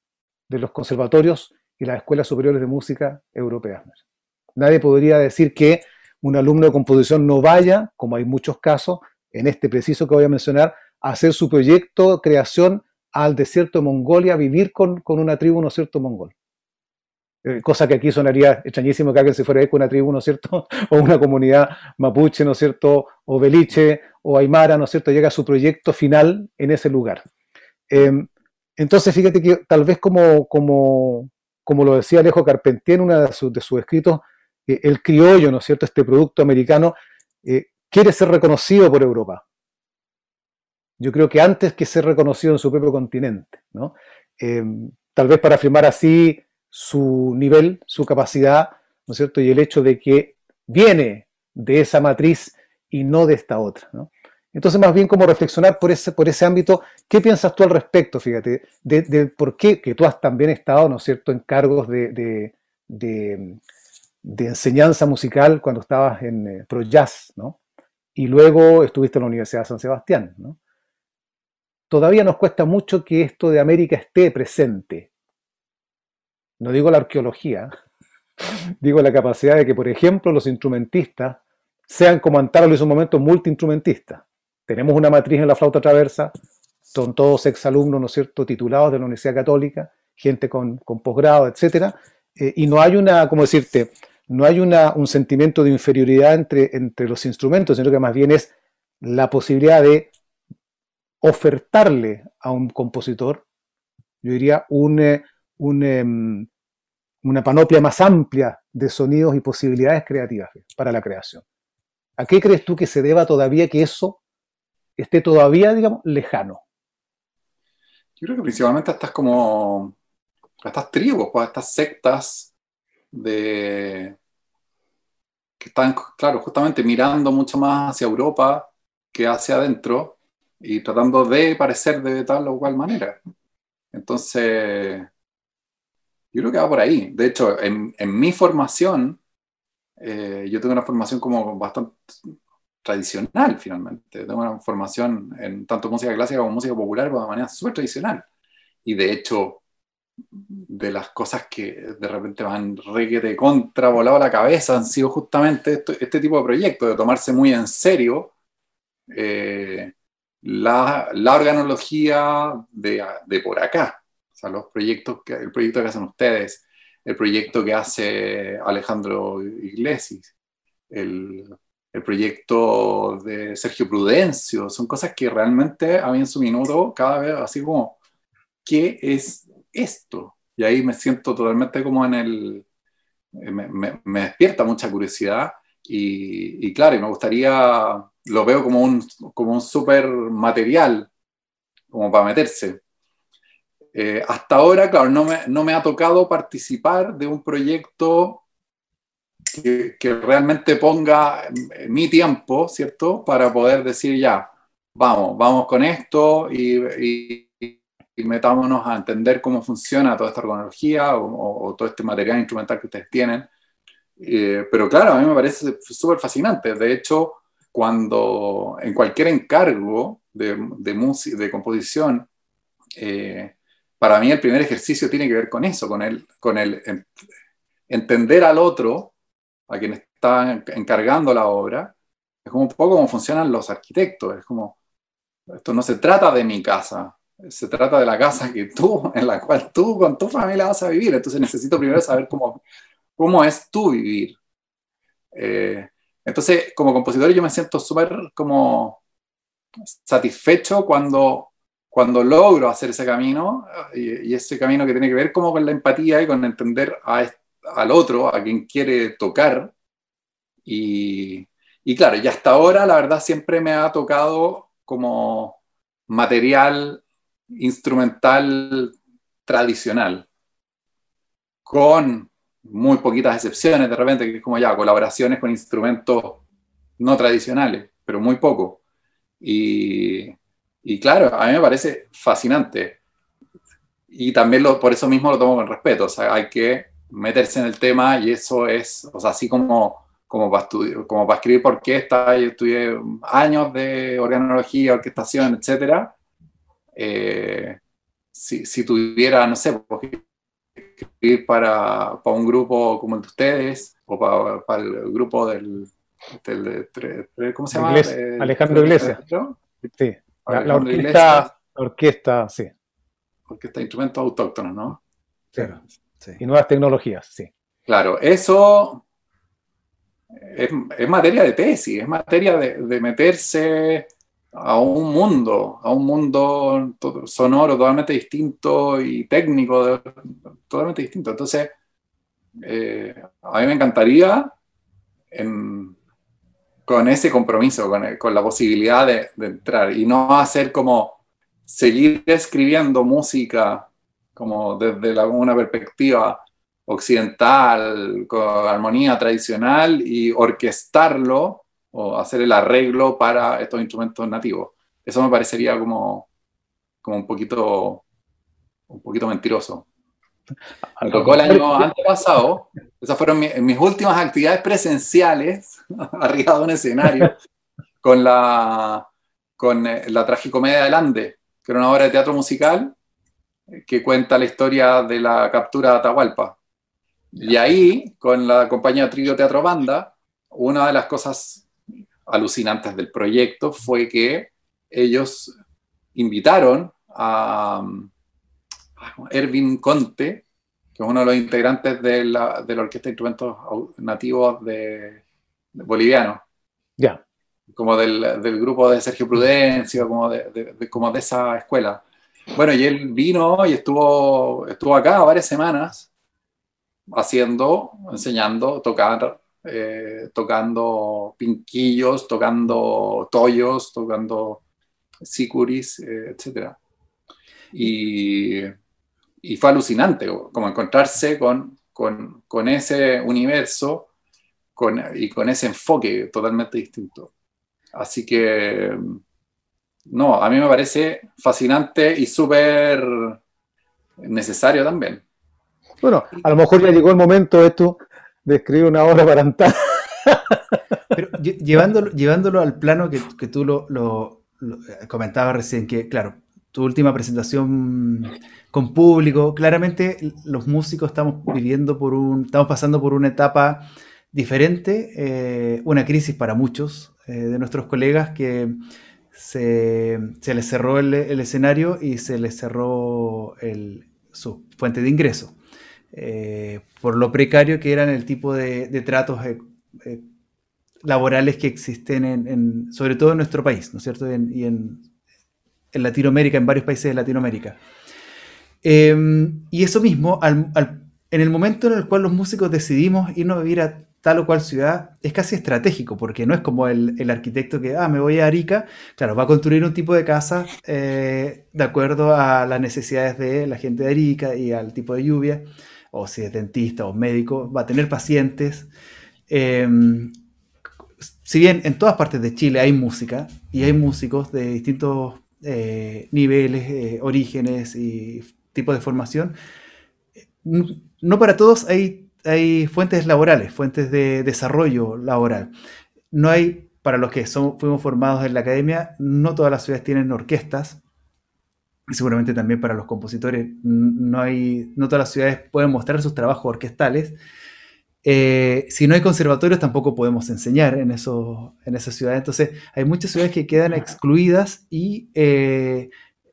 de los conservatorios y las escuelas superiores de música europeas. Nadie podría decir que un alumno de composición no vaya, como hay muchos casos, en este preciso que voy a mencionar, a hacer su proyecto creación al desierto de Mongolia, vivir con, una tribu, ¿no es cierto?, mongol. Eh, cosa que aquí sonaría extrañísimo que alguien se fuera con una tribu, ¿no es cierto?, [laughs] o una comunidad mapuche, ¿no es cierto?, o beliche, o Aymara, ¿no es cierto?, llega a su proyecto final en ese lugar. Em, entonces, fíjate que tal vez como, como, como lo decía Alejo Carpentier en uno de, sus, escritos, eh, el criollo, ¿no es cierto?, este producto americano, eh, quiere ser reconocido por Europa. Yo creo que antes que ser reconocido en su propio continente, ¿no? Em, tal vez para afirmar así su nivel, su capacidad, ¿no es cierto? Y el hecho de que viene de esa matriz y no de esta otra, Entonces, más bien como reflexionar por ese, por ese ámbito, ¿qué piensas tú al respecto, fíjate, de, por qué, que tú has también estado, ¿no es cierto?, en cargos de, enseñanza musical cuando estabas en eh, Pro Jazz, ¿no? Y luego estuviste en la Universidad de San Sebastián, ¿no? Todavía nos cuesta mucho que esto de América esté presente, no digo la arqueología, [laughs] digo la capacidad de que, por ejemplo, los instrumentistas sean, como Antara lo hizo un momento, multiinstrumentistas. Tenemos una matriz en la flauta traversa, son todos exalumnos, ¿no es cierto?, titulados de la Universidad Católica, gente con, posgrado, etc. Eh, y no hay una, ¿cómo decirte?, no hay una, un sentimiento de inferioridad entre, entre los instrumentos, sino que más bien es la posibilidad de ofertarle a un compositor, yo diría, un, eh, em, una panoplia más amplia de sonidos y posibilidades creativas para la creación. ¿A qué crees tú que se deba todavía que eso esté todavía, digamos, lejano? Yo creo que principalmente estas como, estas tribus, pues, estas sectas de, que están, claro, justamente mirando mucho más hacia Europa que hacia adentro y tratando de parecer de tal o cual manera. Entonces, yo creo que va por ahí. De hecho, en, mi formación, eh, yo tengo una formación como bastante tradicional finalmente. Tengo una formación en tanto música clásica como música popular de manera súper tradicional. Y de hecho, de las cosas que de repente van requete contra volado la cabeza han sido justamente este tipo de proyectos, de tomarse muy en serio eh, la, la, organología de, de, por acá. Sea, los proyectos que, el proyecto que hacen ustedes, el proyecto que hace Alejandro Iglesias, el, el proyecto de Sergio Prudencio, son cosas que realmente a mí en su minuto cada vez así como, ¿qué es esto? Y ahí me siento totalmente como en el... Me, me, despierta mucha curiosidad y, y, claro, me gustaría, lo veo como un, como un super material, como para meterse. Eh, hasta ahora, claro, no me, no me, ha tocado participar de un proyecto que, que, realmente ponga mi tiempo, ¿cierto? Para poder decir ya, vamos, vamos con esto y, y metámonos a entender cómo funciona toda esta organología o, todo este material instrumental que ustedes tienen. Eh, pero claro, a mí me parece súper fascinante. De hecho, cuando en cualquier encargo de, de, de composición, eh, para mí el primer ejercicio tiene que ver con eso, con el, con el entender al otro, a quien está encargando la obra. Es como un poco como funcionan los arquitectos. Es como, esto no se trata de mi casa, se trata de la casa que tú, [laughs] en la cual tú con tu familia vas a vivir. Entonces necesito primero saber cómo, cómo es tu vivir. Eh, entonces, como compositor yo me siento súper como satisfecho cuando, cuando logro hacer ese camino y, ese camino que tiene que ver como con la empatía y con entender a, al otro, a quien quiere tocar. Y, y claro, y hasta ahora la verdad siempre me ha tocado como material instrumental tradicional, con muy poquitas excepciones de repente, que es como ya colaboraciones con instrumentos no tradicionales, pero muy poco. Y, y claro, a mí me parece fascinante. Y también lo, por eso mismo lo tomo con respeto, o sea, hay que meterse en el tema y eso es, o sea, así como, como, para, estudiar, como para escribir por orquesta, yo estudié años de organología, orquestación, etcétera, eh, si, tuviera, no sé, escribir para, para, un grupo como el de ustedes o para, el grupo del, ¿cómo se llama? Alejandro Iglesias. Sí, la, orquesta, la orquesta, sí. Orquesta de instrumentos autóctonos, ¿no? Claro. Y nuevas tecnologías, sí. Claro, eso es, es materia de tesis, es materia de, de meterse a un mundo, a un mundo sonoro totalmente distinto y técnico totalmente distinto. Entonces, eh, a mí me encantaría con ese compromiso, con, la posibilidad de, entrar y no hacer como seguir escribiendo música como desde una perspectiva occidental, con armonía tradicional y orquestarlo o hacer el arreglo para estos instrumentos nativos. Eso me parecería como, como un poquito un poquito mentiroso. Me tocó el año antepasado, esas fueron mis últimas actividades presenciales arriba de un escenario [laughs] con la, con eh, la tragicomedia del Ande, que era una obra de teatro musical que cuenta la historia de la captura de Atahualpa. Y ahí, con la compañía Trio Teatro Banda, una de las cosas alucinantes del proyecto fue que ellos invitaron a, Erwin Conte, que es uno de los integrantes de la, de la Orquesta de Instrumentos Nativos de, Bolivianos. Ya. como del, del, grupo de Sergio Prudencio, como de, como de esa escuela. Bueno, y él vino y estuvo, estuvo acá varias semanas haciendo, enseñando, tocar, eh, tocando pinquillos, tocando tollos, tocando sicuris, eh, etc. Y, y, fue alucinante, como encontrarse con, con, con ese universo con, y con ese enfoque totalmente distinto. Así que, no, a mí me parece fascinante y súper necesario también. Bueno, a lo mejor ya llegó el momento esto de escribir una obra para Antán. [laughs] Pero llevándolo, llevándolo al plano que, que tú lo, lo, comentabas recién, que claro, tu última presentación con público, claramente los músicos estamos viviendo por un, estamos pasando por una etapa diferente, eh, una crisis para muchos eh, de nuestros colegas que se, les cerró el, escenario y se les cerró su fuente de ingreso. Eh, por lo precario que eran el tipo de, tratos laborales que existen en, sobre todo en nuestro país, ¿no es cierto? y en, Latinoamérica, en varios países de Latinoamérica. y eso mismo, en el momento en el cual los músicos decidimos irnos a vivir a tal o cual ciudad es casi estratégico, porque no es como el, arquitecto que, ah, me voy a Arica, claro, va a construir un tipo de casa eh, de acuerdo a las necesidades de la gente de Arica y al tipo de lluvia, o si es dentista o médico, va a tener pacientes. Em, si bien en todas partes de Chile hay música y hay músicos de distintos eh, niveles, eh, orígenes y tipos de formación, no para todos hay hay fuentes laborales, fuentes de desarrollo laboral. No hay, para los que somos, fuimos formados en la academia, no todas las ciudades tienen orquestas. Y seguramente también para los compositores, no, hay, no todas las ciudades pueden mostrar sus trabajos orquestales. Eh, si no hay conservatorios, tampoco podemos enseñar en, eso, en esas ciudades. Entonces, hay muchas ciudades que quedan excluidas y, eh,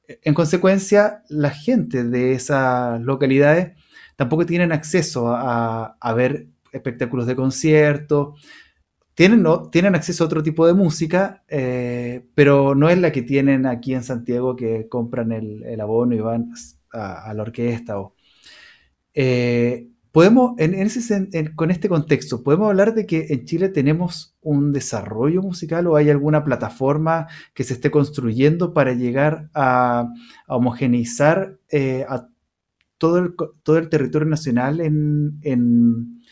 en consecuencia, la gente de esas localidades tampoco tienen acceso a, ver espectáculos de concierto. Tienen, no, tienen acceso a otro tipo de música, eh, pero no es la que tienen aquí en Santiago que compran el, abono y van a, la orquesta. O, eh, podemos, en, ese, con este contexto, ¿podemos hablar de que en Chile tenemos un desarrollo musical o hay alguna plataforma que se esté construyendo para llegar a, homogeneizar eh, a todo el, todo el territorio nacional en,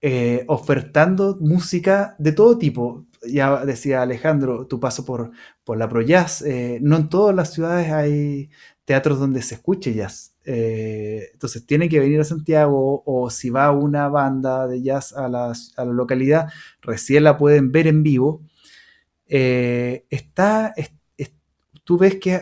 eh, ofertando música de todo tipo. Ya decía Alejandro, tu paso por, por la Pro Jazz. Eh, no en todas las ciudades hay teatros donde se escuche jazz. Eh, entonces tiene que venir a Santiago o si va una banda de jazz a la, a la localidad, recién la pueden ver en vivo. está, tú ves que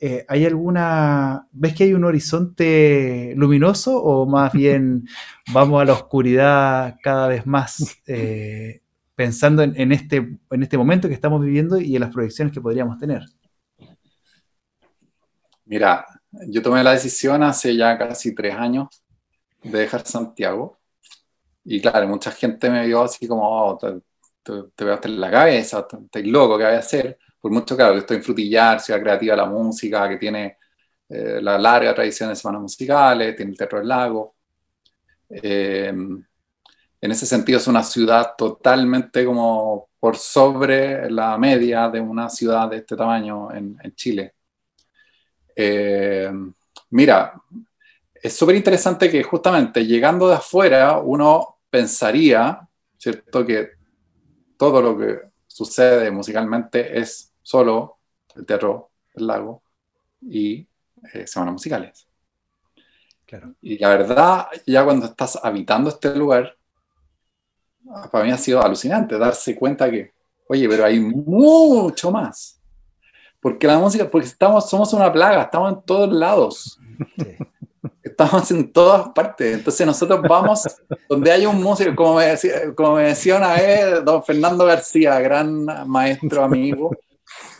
eh, ¿hay alguna, ves que hay un horizonte luminoso o más [laughs] bien vamos a la oscuridad cada vez más eh, pensando en, este, en este momento que estamos viviendo y en las proyecciones que podríamos tener? Mira, yo tomé la decisión hace ya casi tres años de dejar Santiago y claro, mucha gente me vio así como, oh, te, te, veo hasta en la cabeza, estás loco, ¿qué voy a hacer? por mucho, claro, que estoy en Frutillar, Ciudad Creativa la Música, que tiene eh, la larga tradición de semanas musicales, tiene el Teatro del Lago. Eh, en ese sentido es una ciudad totalmente como por sobre la media de una ciudad de este tamaño en, Chile. Eh, mira, es súper interesante que justamente llegando de afuera uno pensaría, ¿cierto?, que todo lo que sucede musicalmente es solo el Teatro del Lago y eh, Semanas Musicales. Claro. Y la verdad, ya cuando estás habitando este lugar, para mí ha sido alucinante darse cuenta que, oye, pero hay mucho más. Porque la música, porque estamos, somos una plaga, estamos en todos lados. Estamos en todas partes. Entonces nosotros vamos donde hay un músico, como me decía, como me decía una vez don Fernando García, gran maestro amigo,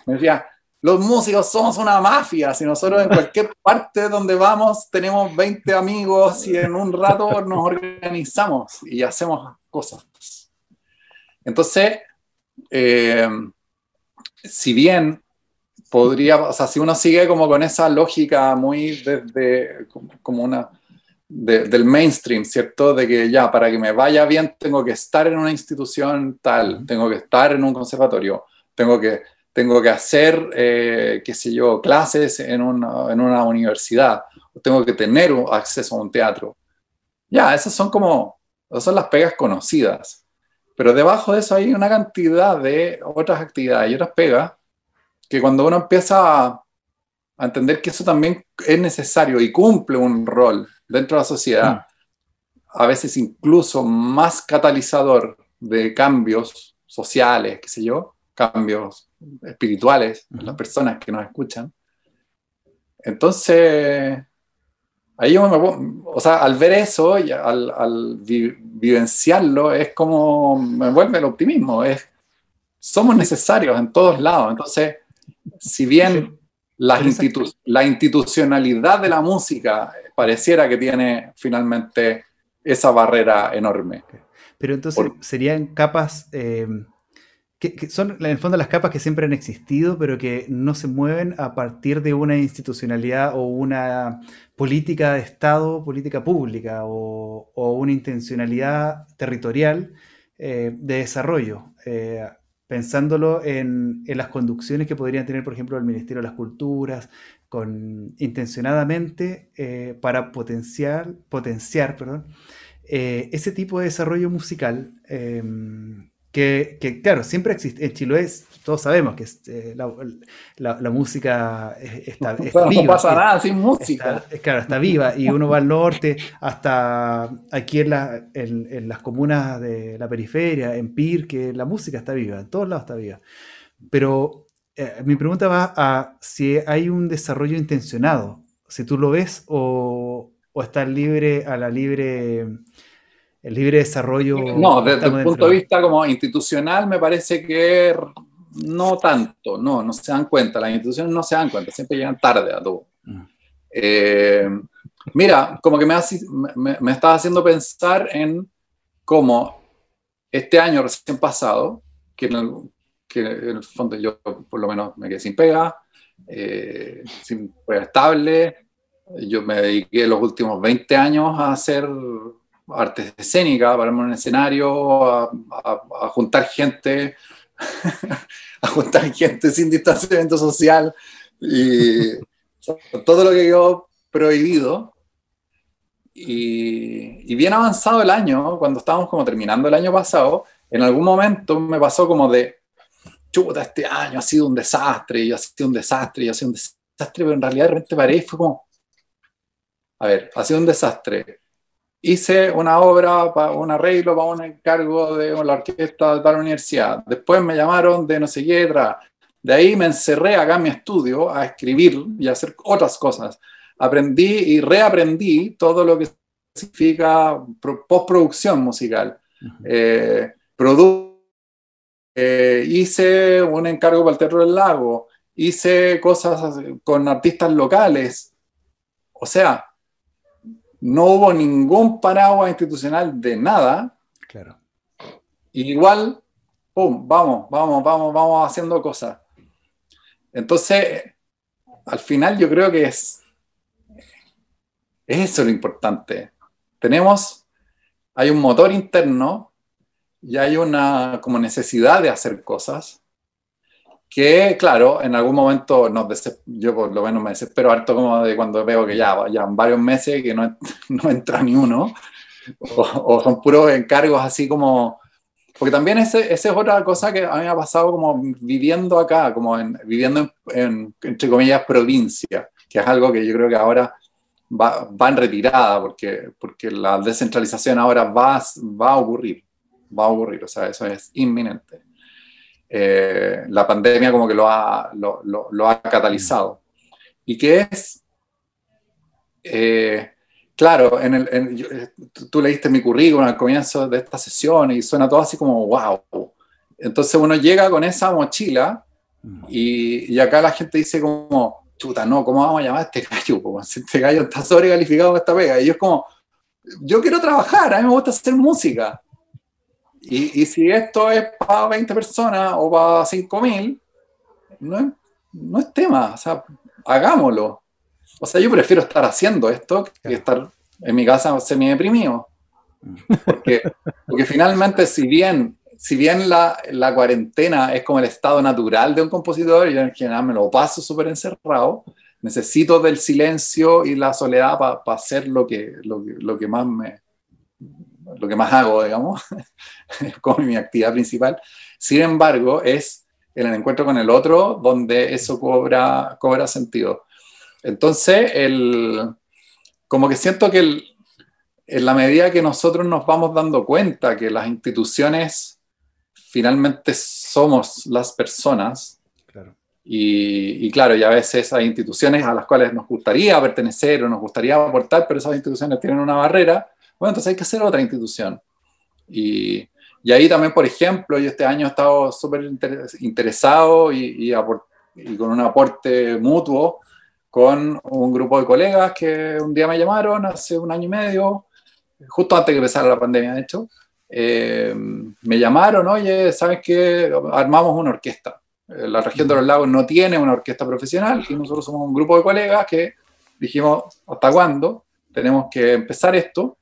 me decía, los músicos somos una mafia, si nosotros en cualquier parte donde vamos tenemos 20 amigos y en un rato nos organizamos y hacemos cosas. Entonces, eh, si bien podría, o sea, si uno sigue como con esa lógica muy desde, como una, del mainstream, ¿cierto? De que ya, para que me vaya bien, tengo que estar en una institución tal, tengo que estar en un conservatorio, tengo que, tengo que hacer, eh, qué sé yo, clases en una, en una universidad, tengo que tener acceso a un teatro. Ya, esas son como, esas son las pegas conocidas. Pero debajo de eso hay una cantidad de otras actividades y otras pegas que cuando uno empieza a, a entender que eso también es necesario y cumple un rol dentro de la sociedad, mm. a veces incluso más catalizador de cambios sociales, qué sé yo, cambios espirituales las personas que nos escuchan. Entonces, ahí yo me o sea, al ver eso y al, vivenciarlo, es como me vuelve el optimismo, es, somos necesarios en todos lados. Entonces, si bien la, la institucionalidad de la música pareciera que tiene finalmente esa barrera enorme. Pero entonces serían capas eh, que, son en el fondo las capas que siempre han existido, pero que no se mueven a partir de una institucionalidad o una política de Estado, política pública o, una intencionalidad territorial eh, de desarrollo. Eh, pensándolo en, las conducciones que podrían tener, por ejemplo, el Ministerio de las Culturas, con, intencionadamente eh, para potenciar, eh, ese tipo de desarrollo musical em, que, claro, siempre existe. En Chiloé todos sabemos que eh, la, música está, [laughs] viva. No pasa nada sin música. claro, está viva y uno va al norte, hasta aquí en, en, las comunas de la periferia, en Pirque, la música está viva, en todos lados está viva. Pero eh, mi pregunta va a si hay un desarrollo intencionado, si tú lo ves o, o está libre a la libre, el libre desarrollo. No, desde el punto de vista como institucional me parece que no tanto, no, no se dan cuenta, las instituciones no se dan cuenta, siempre llegan tarde a todo. Eh, mira, como que me, me, me estaba haciendo pensar en cómo este año recién pasado, que en, que en el fondo yo por lo menos me quedé sin pega, eh, sin pega estable. Yo me dediqué los últimos 20 años a hacer artes escénicas, pararme en un escenario, a, a, juntar gente, [laughs] a juntar gente sin distanciamiento social y todo lo que yo prohibido. Y, y, bien avanzado el año, cuando estábamos como terminando el año pasado, en algún momento me pasó como de, chuta, este año ha sido un desastre, y ha sido un desastre, y ha sido un desastre, pero en realidad de repente paré y fue como, a ver, ha sido un desastre. Hice una obra, para un arreglo para un encargo de la orquesta de la universidad. Después me llamaron de no sé qué, de ahí me encerré acá en mi estudio a escribir y a hacer otras cosas. Aprendí y reaprendí todo lo que significa postproducción musical. Uh eh, hice un encargo para el Teatro del Lago, hice cosas con artistas locales. O sea, no hubo ningún paraguas institucional de nada. Claro. igual, pum, vamos, vamos, vamos, vamos haciendo cosas. Entonces, al final yo creo que es, es eso lo importante. Tenemos, hay un motor interno y hay una como necesidad de hacer cosas que, claro, en algún momento nos yo por lo menos me desespero harto como de cuando veo que ya, ya varios meses que no, [laughs] no entra ni uno, o, son puros encargos así como... Porque también esa es otra cosa que a mí me ha pasado como viviendo acá, como en, viviendo en, entre comillas, provincia, que es algo que yo creo que ahora va, va en retirada, porque, porque la descentralización ahora va, va a ocurrir va a ocurrir, o sea, eso es inminente. Eh, la pandemia como que lo ha, lo, lo, ha catalizado. ¿Y qué es? Eh, claro, en el, eh, tú leíste mi currículum al comienzo de esta sesión y suena todo así como wow. Entonces uno llega con esa mochila y, y acá la gente dice como, chuta, no, ¿cómo vamos a llamar a este gallo? Este gallo está sobrecalificado con esta pega. Y yo es como, yo quiero trabajar, a mí me gusta hacer música Y, si esto es para 20 personas o para 5.000, no es, no es tema, o sea, hagámoslo. O sea, yo prefiero estar haciendo esto que estar en mi casa semi deprimido. Porque, porque finalmente, si bien, si bien la, la, cuarentena es como el estado natural de un compositor, y yo en general me lo paso súper encerrado, necesito del silencio y la soledad para hacer lo que, lo, lo, que más me lo que más hago, digamos, [laughs] como mi actividad principal. Sin embargo, es en el encuentro con el otro donde eso cobra, cobra sentido. Entonces, el, como que siento que el, en la medida que nosotros nos vamos dando cuenta que las instituciones finalmente somos las personas, Y, claro, y a veces hay instituciones a las cuales nos gustaría pertenecer o nos gustaría aportar, pero esas instituciones tienen una barrera, bueno, entonces hay que hacer otra institución. Y, y ahí también, por ejemplo, yo este año he estado súper interesado y, y, con un aporte mutuo con un grupo de colegas que un día me llamaron hace un año y medio justo antes que empezara la pandemia, de hecho, eh, me llamaron, oye, ¿sabes qué? Armamos una orquesta. Eh, la región de los lagos no tiene una orquesta profesional y nosotros somos un grupo de colegas que dijimos, ¿hasta cuándo? Tenemos que empezar esto.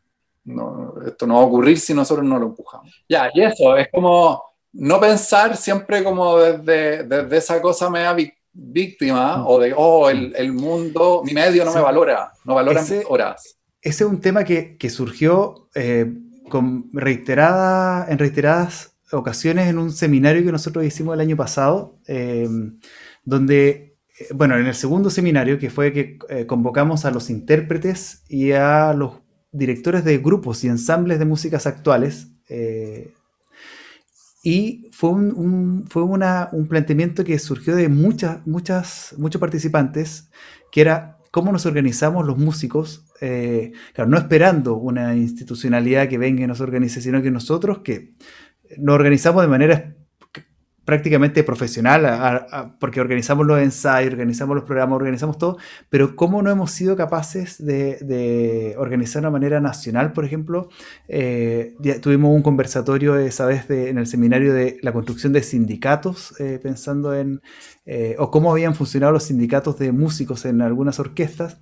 Esto no va a ocurrir si nosotros no lo empujamos. Ya, y eso, es como no pensar siempre como desde, desde esa cosa media víctima mm. o de, oh, el, el mundo, mi medio no me valora, no valora mis horas ese es un tema que, surgió eh, con reiterada, en reiteradas ocasiones en un seminario que nosotros hicimos el año pasado, em, donde, eh, bueno, en el segundo seminario, que fue que eh, convocamos a los intérpretes y a los directores de grupos y ensambles de músicas actuales, y fue, un, fue un planteamiento que surgió de muchas, muchas, muchos participantes, que era cómo nos organizamos los músicos, eh, claro, no esperando una institucionalidad que venga y nos organice, sino que nosotros que nos organizamos de manera prácticamente profesional, porque organizamos los ensayos, organizamos los programas, organizamos todo, pero cómo no hemos sido capaces de, organizar de una manera nacional, por ejemplo, eh, tuvimos un conversatorio esa vez en el seminario de la construcción de sindicatos, eh, pensando en, eh, o cómo habían funcionado los sindicatos de músicos en algunas orquestas,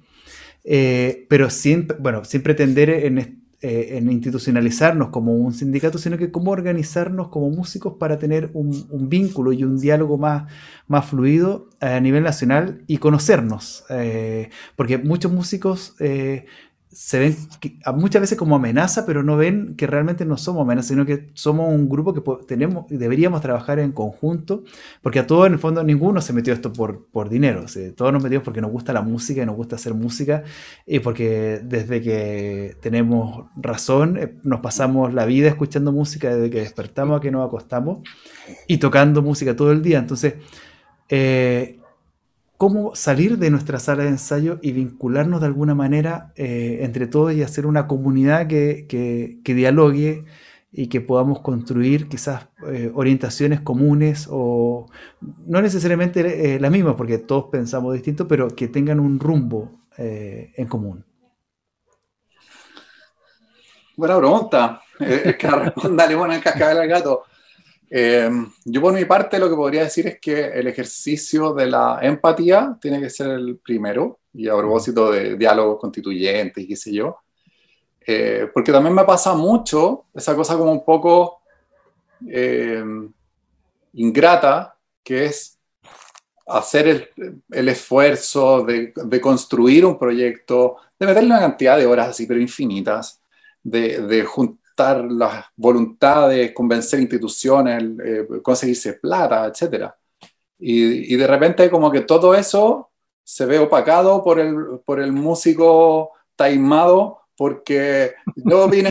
pero sin, bueno, sin pretender en eh, en institucionalizarnos como un sindicato, sino que cómo organizarnos como músicos para tener un, vínculo y un diálogo más, más fluido a nivel nacional y conocernos. Eh, porque muchos músicos eh, se ven muchas veces como amenaza, pero no ven que realmente no somos amenaza, sino que somos un grupo que tenemos deberíamos trabajar en conjunto, porque a todos en el fondo ninguno se metió esto por, por dinero, todos nos metimos porque nos gusta la música y nos gusta hacer música, y porque desde que tenemos razón eh, nos pasamos la vida escuchando música desde que despertamos a que nos acostamos y tocando música todo el día, entonces... Eh, cómo salir de nuestra sala de ensayo y vincularnos de alguna manera eh, entre todos y hacer una comunidad que, dialogue y que podamos construir quizás eh, orientaciones comunes o no necesariamente eh, las mismas, porque todos pensamos distinto, pero que tengan un rumbo en común. Buena pregunta. Es que responda [laughs] bueno el cascabel al gato. Eh, yo por mi parte lo que podría decir es que el ejercicio de la empatía tiene que ser el primero, y a propósito de diálogos constituyentes y qué sé yo, eh, porque también me pasa mucho esa cosa como un poco eh, ingrata, que es hacer el, el esfuerzo de, de, construir un proyecto, de meterle una cantidad de horas así, pero infinitas, de, de, las voluntades, convencer instituciones, eh, conseguirse plata, etc. Y, y, de repente como que todo eso se ve opacado por el, por el músico taimado porque yo [laughs] vine